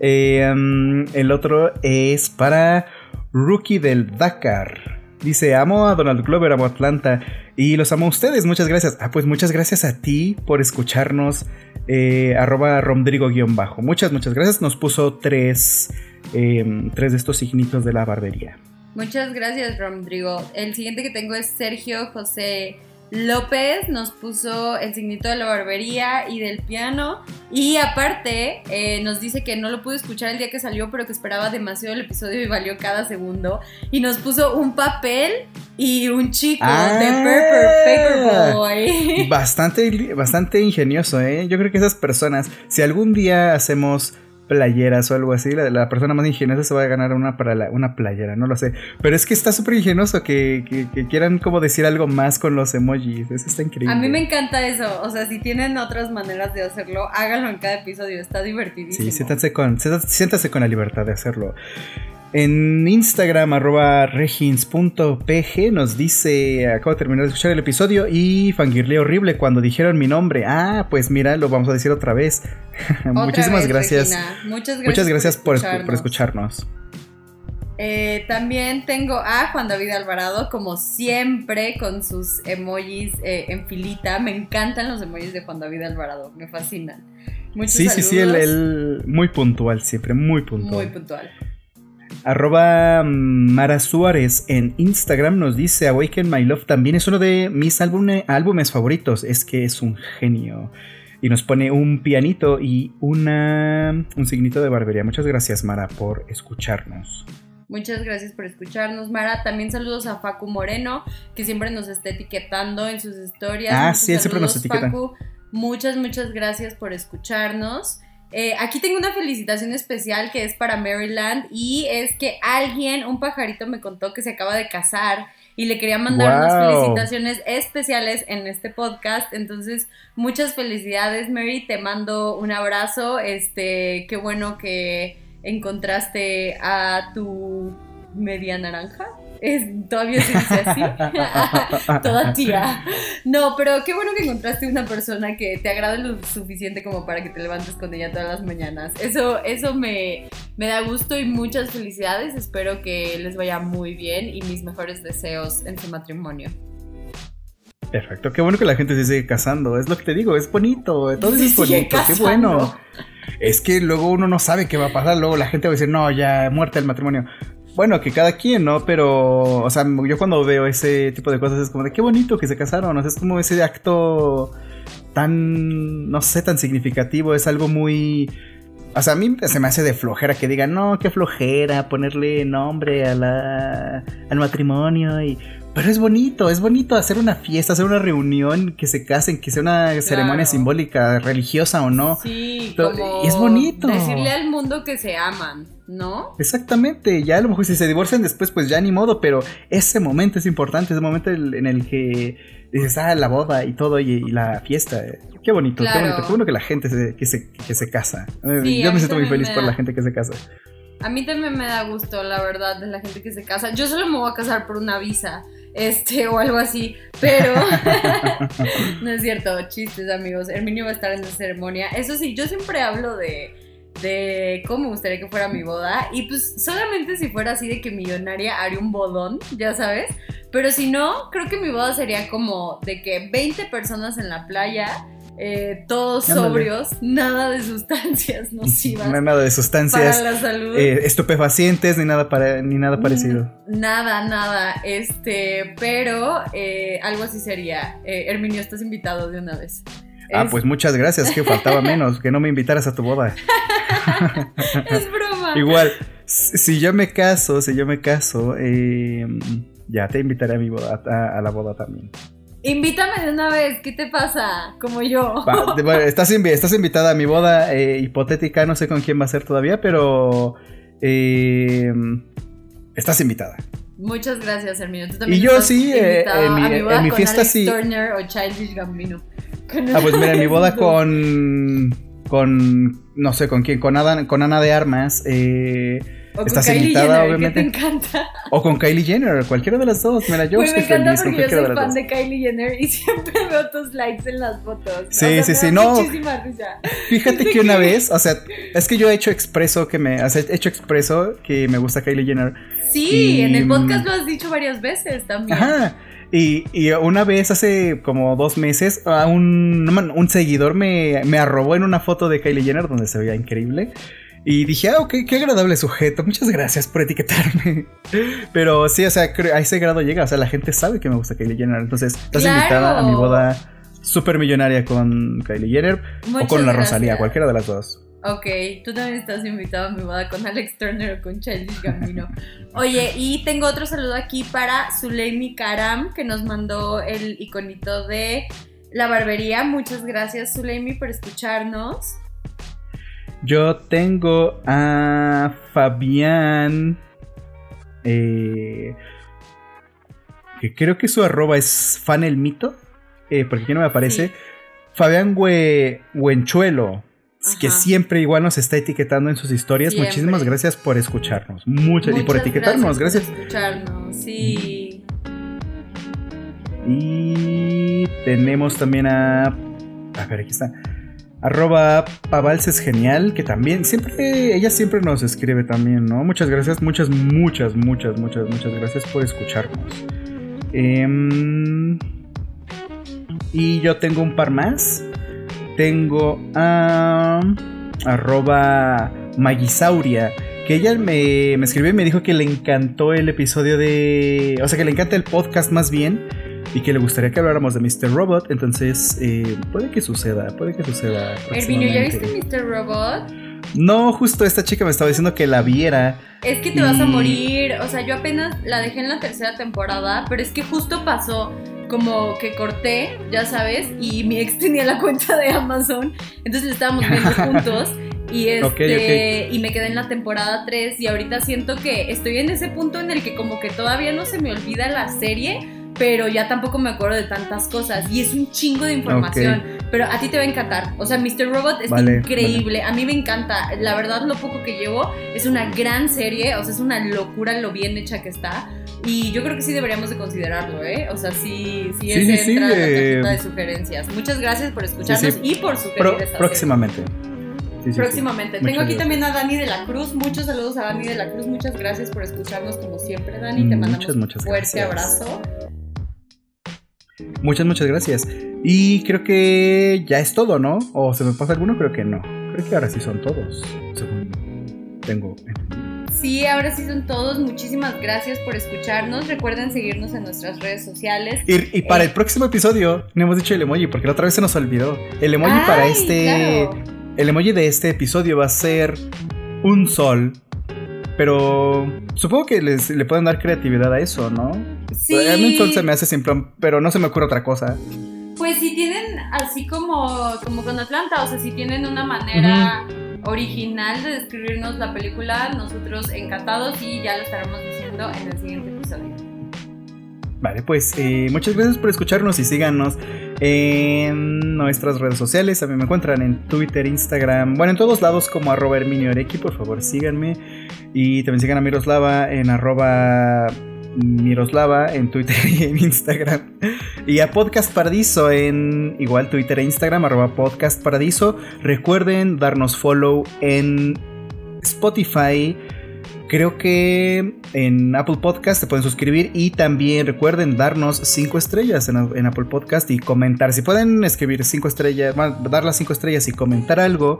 Eh, mm, el otro es para Rookie del Dakar. Dice, amo a Donald Glover, amo Atlanta y los amo a ustedes. Muchas gracias. Ah, pues muchas gracias a ti por escucharnos. Eh, arroba romdrigo-bajo. Muchas, muchas gracias. Nos puso tres, em, tres de estos signitos de la barbería. Muchas gracias, Romdrigo. El siguiente que tengo es Sergio José López nos puso el signito de la barbería y del piano. Y aparte, eh, nos dice que no lo pudo escuchar el día que salió, pero que esperaba demasiado el episodio y valió cada segundo. Y nos puso un papel y un chico de ah. Paper, Boy. *laughs* Bastante, bastante ingenioso, ¿eh? Yo creo que esas personas, si algún día hacemos playeras o algo así. La, persona más ingeniosa se va a ganar una, para la, una playera, no lo sé. Pero es que está súper ingenioso que, quieran como decir algo más con los emojis. Eso está increíble. A mí me encanta eso. O sea, si tienen otras maneras de hacerlo, háganlo en cada episodio. Está divertidísimo. Sí, siéntanse con, siéntanse con la libertad de hacerlo. En Instagram, arroba regins.pg, nos dice, acabo de terminar de escuchar el episodio y fangirle horrible cuando dijeron mi nombre. Ah, pues mira, lo vamos a decir otra vez. *laughs* Muchísimas gracias. Muchas gracias. Muchas gracias por escucharnos. Eh, también tengo a Juan David Alvarado, como siempre, con sus emojis eh, en filita. Me encantan los emojis de Juan David Alvarado, me fascinan. Muchos sí, sí, sí, él, muy puntual siempre, muy puntual. Muy puntual. Arroba Mara Suárez en Instagram nos dice Awaken My Love también es uno de mis álbumes favoritos. Es que es un genio. Y nos pone un pianito y una, un signito de barbería. Muchas gracias Mara por escucharnos. Muchas gracias por escucharnos, Mara. También saludos a Facu Moreno, que siempre nos está etiquetando en sus historias. Ah, sí, siempre nos etiqueta. Facu, muchas, muchas gracias por escucharnos. Eh, aquí tengo una felicitación especial que es para Maryland y es que alguien, un pajarito me contó que se acaba de casar y le quería mandar unas felicitaciones especiales en este podcast. Entonces, muchas felicidades, Mary. Te mando un abrazo. Este, qué bueno que encontraste a tu media naranja. Es, todavía se dice así. *laughs* Toda tía. No, pero qué bueno que encontraste una persona que te agrade lo suficiente como para que te levantes con ella todas las mañanas. Eso, eso me, me da gusto y muchas felicidades. Espero que les vaya muy bien y mis mejores deseos en su matrimonio. Perfecto, qué bueno que la gente se sigue casando, es lo que te digo, es bonito, todo eso es bonito, qué bueno. Es que luego uno no sabe qué va a pasar, luego la gente va a decir, no, ya muerte el matrimonio. Bueno, que cada quien, ¿no? Pero, o sea, yo cuando veo ese tipo de cosas es como de qué bonito que se casaron, o sea, es como ese acto tan, no sé, tan significativo, es algo muy... O sea, a mí se me hace de flojera que digan, no, qué flojera ponerle nombre a la, al matrimonio y pero es bonito, es bonito hacer una fiesta, hacer una reunión, que se casen, que sea una ceremonia simbólica, religiosa o no. Sí, como y es bonito. Decirle al mundo que se aman, ¿no? Exactamente, ya a lo mejor si se divorcian después, pues ya ni modo, pero ese momento es importante, ese momento en el que dices, ah, la boda y todo, y, la fiesta. Qué bonito, qué bonito, qué bueno que la gente se, que, se, que se casa. Yo me siento muy feliz por la gente que se casa. A mí también me da gusto, la verdad, de la gente que se casa. Yo solo me voy a casar por una visa este, o algo así, pero *laughs* no es cierto, chistes amigos, Herminio va a estar en la ceremonia, eso sí, yo siempre hablo de, de cómo me gustaría que fuera mi boda, y pues solamente si fuera así de que millonaria haría un bodón, ya sabes, pero si no, creo que mi boda sería como de que 20 personas en la playa, eh, todos sobrios, nada de sustancias nocivas. Nada de sustancias para la salud. Eh, estupefacientes ni nada para, ni nada parecido. Nada, nada. Este, pero eh, algo así sería. Herminio, estás invitado de una vez. Ah, pues muchas gracias, que faltaba menos, que no me invitaras a tu boda. *laughs* *laughs* es broma. Igual, si yo me caso, si yo me caso, ya te invitaré a mi boda, a la boda también. Invítame de una vez, ¿qué te pasa? Como yo. estás, estás, invitada a mi boda eh, hipotética, no sé con quién va a ser todavía, pero eh, estás invitada. Muchas gracias, Hermino. ¿Tú también y yo sí, eh, en, mi, en mi fiesta Alex sí. Turner o Childish Gambino. ah, pues mira, en mi boda con. Con. no sé con quién, con, con Ana de Armas. Eh o Estás con Kylie invitada, Jenner, obviamente. Que te encanta. O con Kylie Jenner, cualquiera de las dos. Mira, yo pues estoy me encanta porque yo soy fan de Kylie Jenner y *laughs* siempre veo tus likes en las fotos. Sí, sí, sí, no. Risa. Fíjate *laughs* que una vez, o sea, es que yo he hecho expreso que me, o sea, he hecho expreso que me gusta Kylie Jenner. Sí, en el podcast lo has dicho varias veces también. Ajá. Y, y, una vez hace como dos meses, un, un seguidor me, me arrobó en una foto de Kylie Jenner donde se veía increíble. Y dije, ah, ok, qué agradable sujeto. Muchas gracias por etiquetarme. *laughs* Pero sí, o sea, a ese grado llega. O sea, la gente sabe que me gusta Kylie Jenner. Entonces, estás invitada a mi boda super millonaria con Kylie Jenner o con la Rosalía, cualquiera de las dos. Ok, tú también estás invitado a mi boda con Alex Turner o con Childish Gambino. Oye, y tengo otro saludo aquí para Zuleimi Karam, que nos mandó el iconito de la barbería. Muchas gracias, Zuleimi, por escucharnos. Yo tengo a Fabián. Eh, que creo que su arroba es fanelmito. Eh, porque aquí no me aparece. Fabián Que siempre igual nos está etiquetando en sus historias. Muchísimas gracias por escucharnos. Muchas, y por etiquetarnos. Gracias. Por escucharnos, sí. Y tenemos también a. A ver, aquí está. Arroba Pavalses Genial, que también, siempre, ella siempre nos escribe también, ¿no? Muchas gracias, muchas, muchas, muchas, muchas, muchas gracias por escucharnos. Em, y yo tengo un par más. Tengo a arroba Magisauria, que ella me, me escribió y me dijo que le encantó el episodio de... O sea, que le encanta el podcast más bien y que le gustaría que habláramos de Mr. Robot. Entonces, eh, puede que suceda, puede que suceda. Ervino, ¿ya viste Mr. Robot? No, justo esta chica me estaba diciendo que la viera. Es que te vas a morir. O sea, yo apenas la dejé en la tercera temporada, pero es que justo pasó como que corté, ya sabes, y mi ex tenía la cuenta de Amazon, entonces estábamos viendo *laughs* juntos. Y, este, y me quedé en la temporada 3 y ahorita siento que estoy en ese punto en el que como que todavía no se me olvida la serie, pero ya tampoco me acuerdo de tantas cosas y es un chingo de información. Pero a ti te va a encantar. O sea, Mr. Robot es increíble. A mí me encanta. La verdad, lo poco que llevo es una gran serie. O sea, es una locura lo bien hecha que está. Y yo creo que sí deberíamos de considerarlo, ¿eh? O sea, sí, sí, es entra la eh, de sugerencias. Muchas gracias por escucharnos y por sugerir Próximamente. Próximamente. Tengo aquí también a Dani de la Cruz. Muchos saludos a Dani de la Cruz. Muchas gracias por escucharnos como siempre, Dani. Te mandamos un fuerte abrazo. Muchas, muchas gracias. Y creo que ya es todo, ¿no? ¿O se me pasa alguno? Creo que no. Creo que ahora sí son todos, según tengo Sí, ahora sí son todos. Muchísimas gracias por escucharnos. Recuerden seguirnos en nuestras redes sociales. Y, para el eh, próximo episodio, no hemos dicho el emoji, porque la otra vez se nos olvidó. El emoji para este. El emoji de este episodio va a ser un sol. Pero supongo que les, le pueden dar creatividad a eso, ¿no? Sí. A mí un sol se me hace simple, pero no se me ocurre otra cosa. Pues si tienen así como, como con Atlanta, o sea, si tienen una manera original de describirnos la película, nosotros encantados y ya lo estaremos diciendo en el siguiente episodio. Vale, pues eh, muchas gracias por escucharnos y síganos en nuestras redes sociales. A mí me encuentran en Twitter, Instagram, bueno, en todos lados como arroba Por favor, síganme. Y también sigan a Miroslava en arroba Miroslava en Twitter *laughs* y en Instagram. Y a Podcast Paradiso en igual Twitter e Instagram, arroba Podcast Paradiso. Recuerden darnos follow en Spotify. Creo que en Apple Podcast se pueden suscribir y también recuerden darnos 5 estrellas en, Apple Podcast y comentar. Si pueden escribir 5 estrellas, dar las 5 estrellas y comentar algo,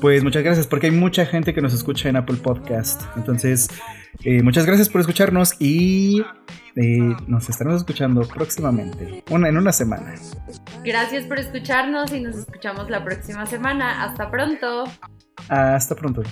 pues muchas gracias porque hay mucha gente que nos escucha en Apple Podcast. Entonces, eh, muchas gracias por escucharnos y eh, nos estaremos escuchando próximamente, una, en una semana. Gracias por escucharnos y nos escuchamos la próxima semana. Hasta pronto. Hasta pronto.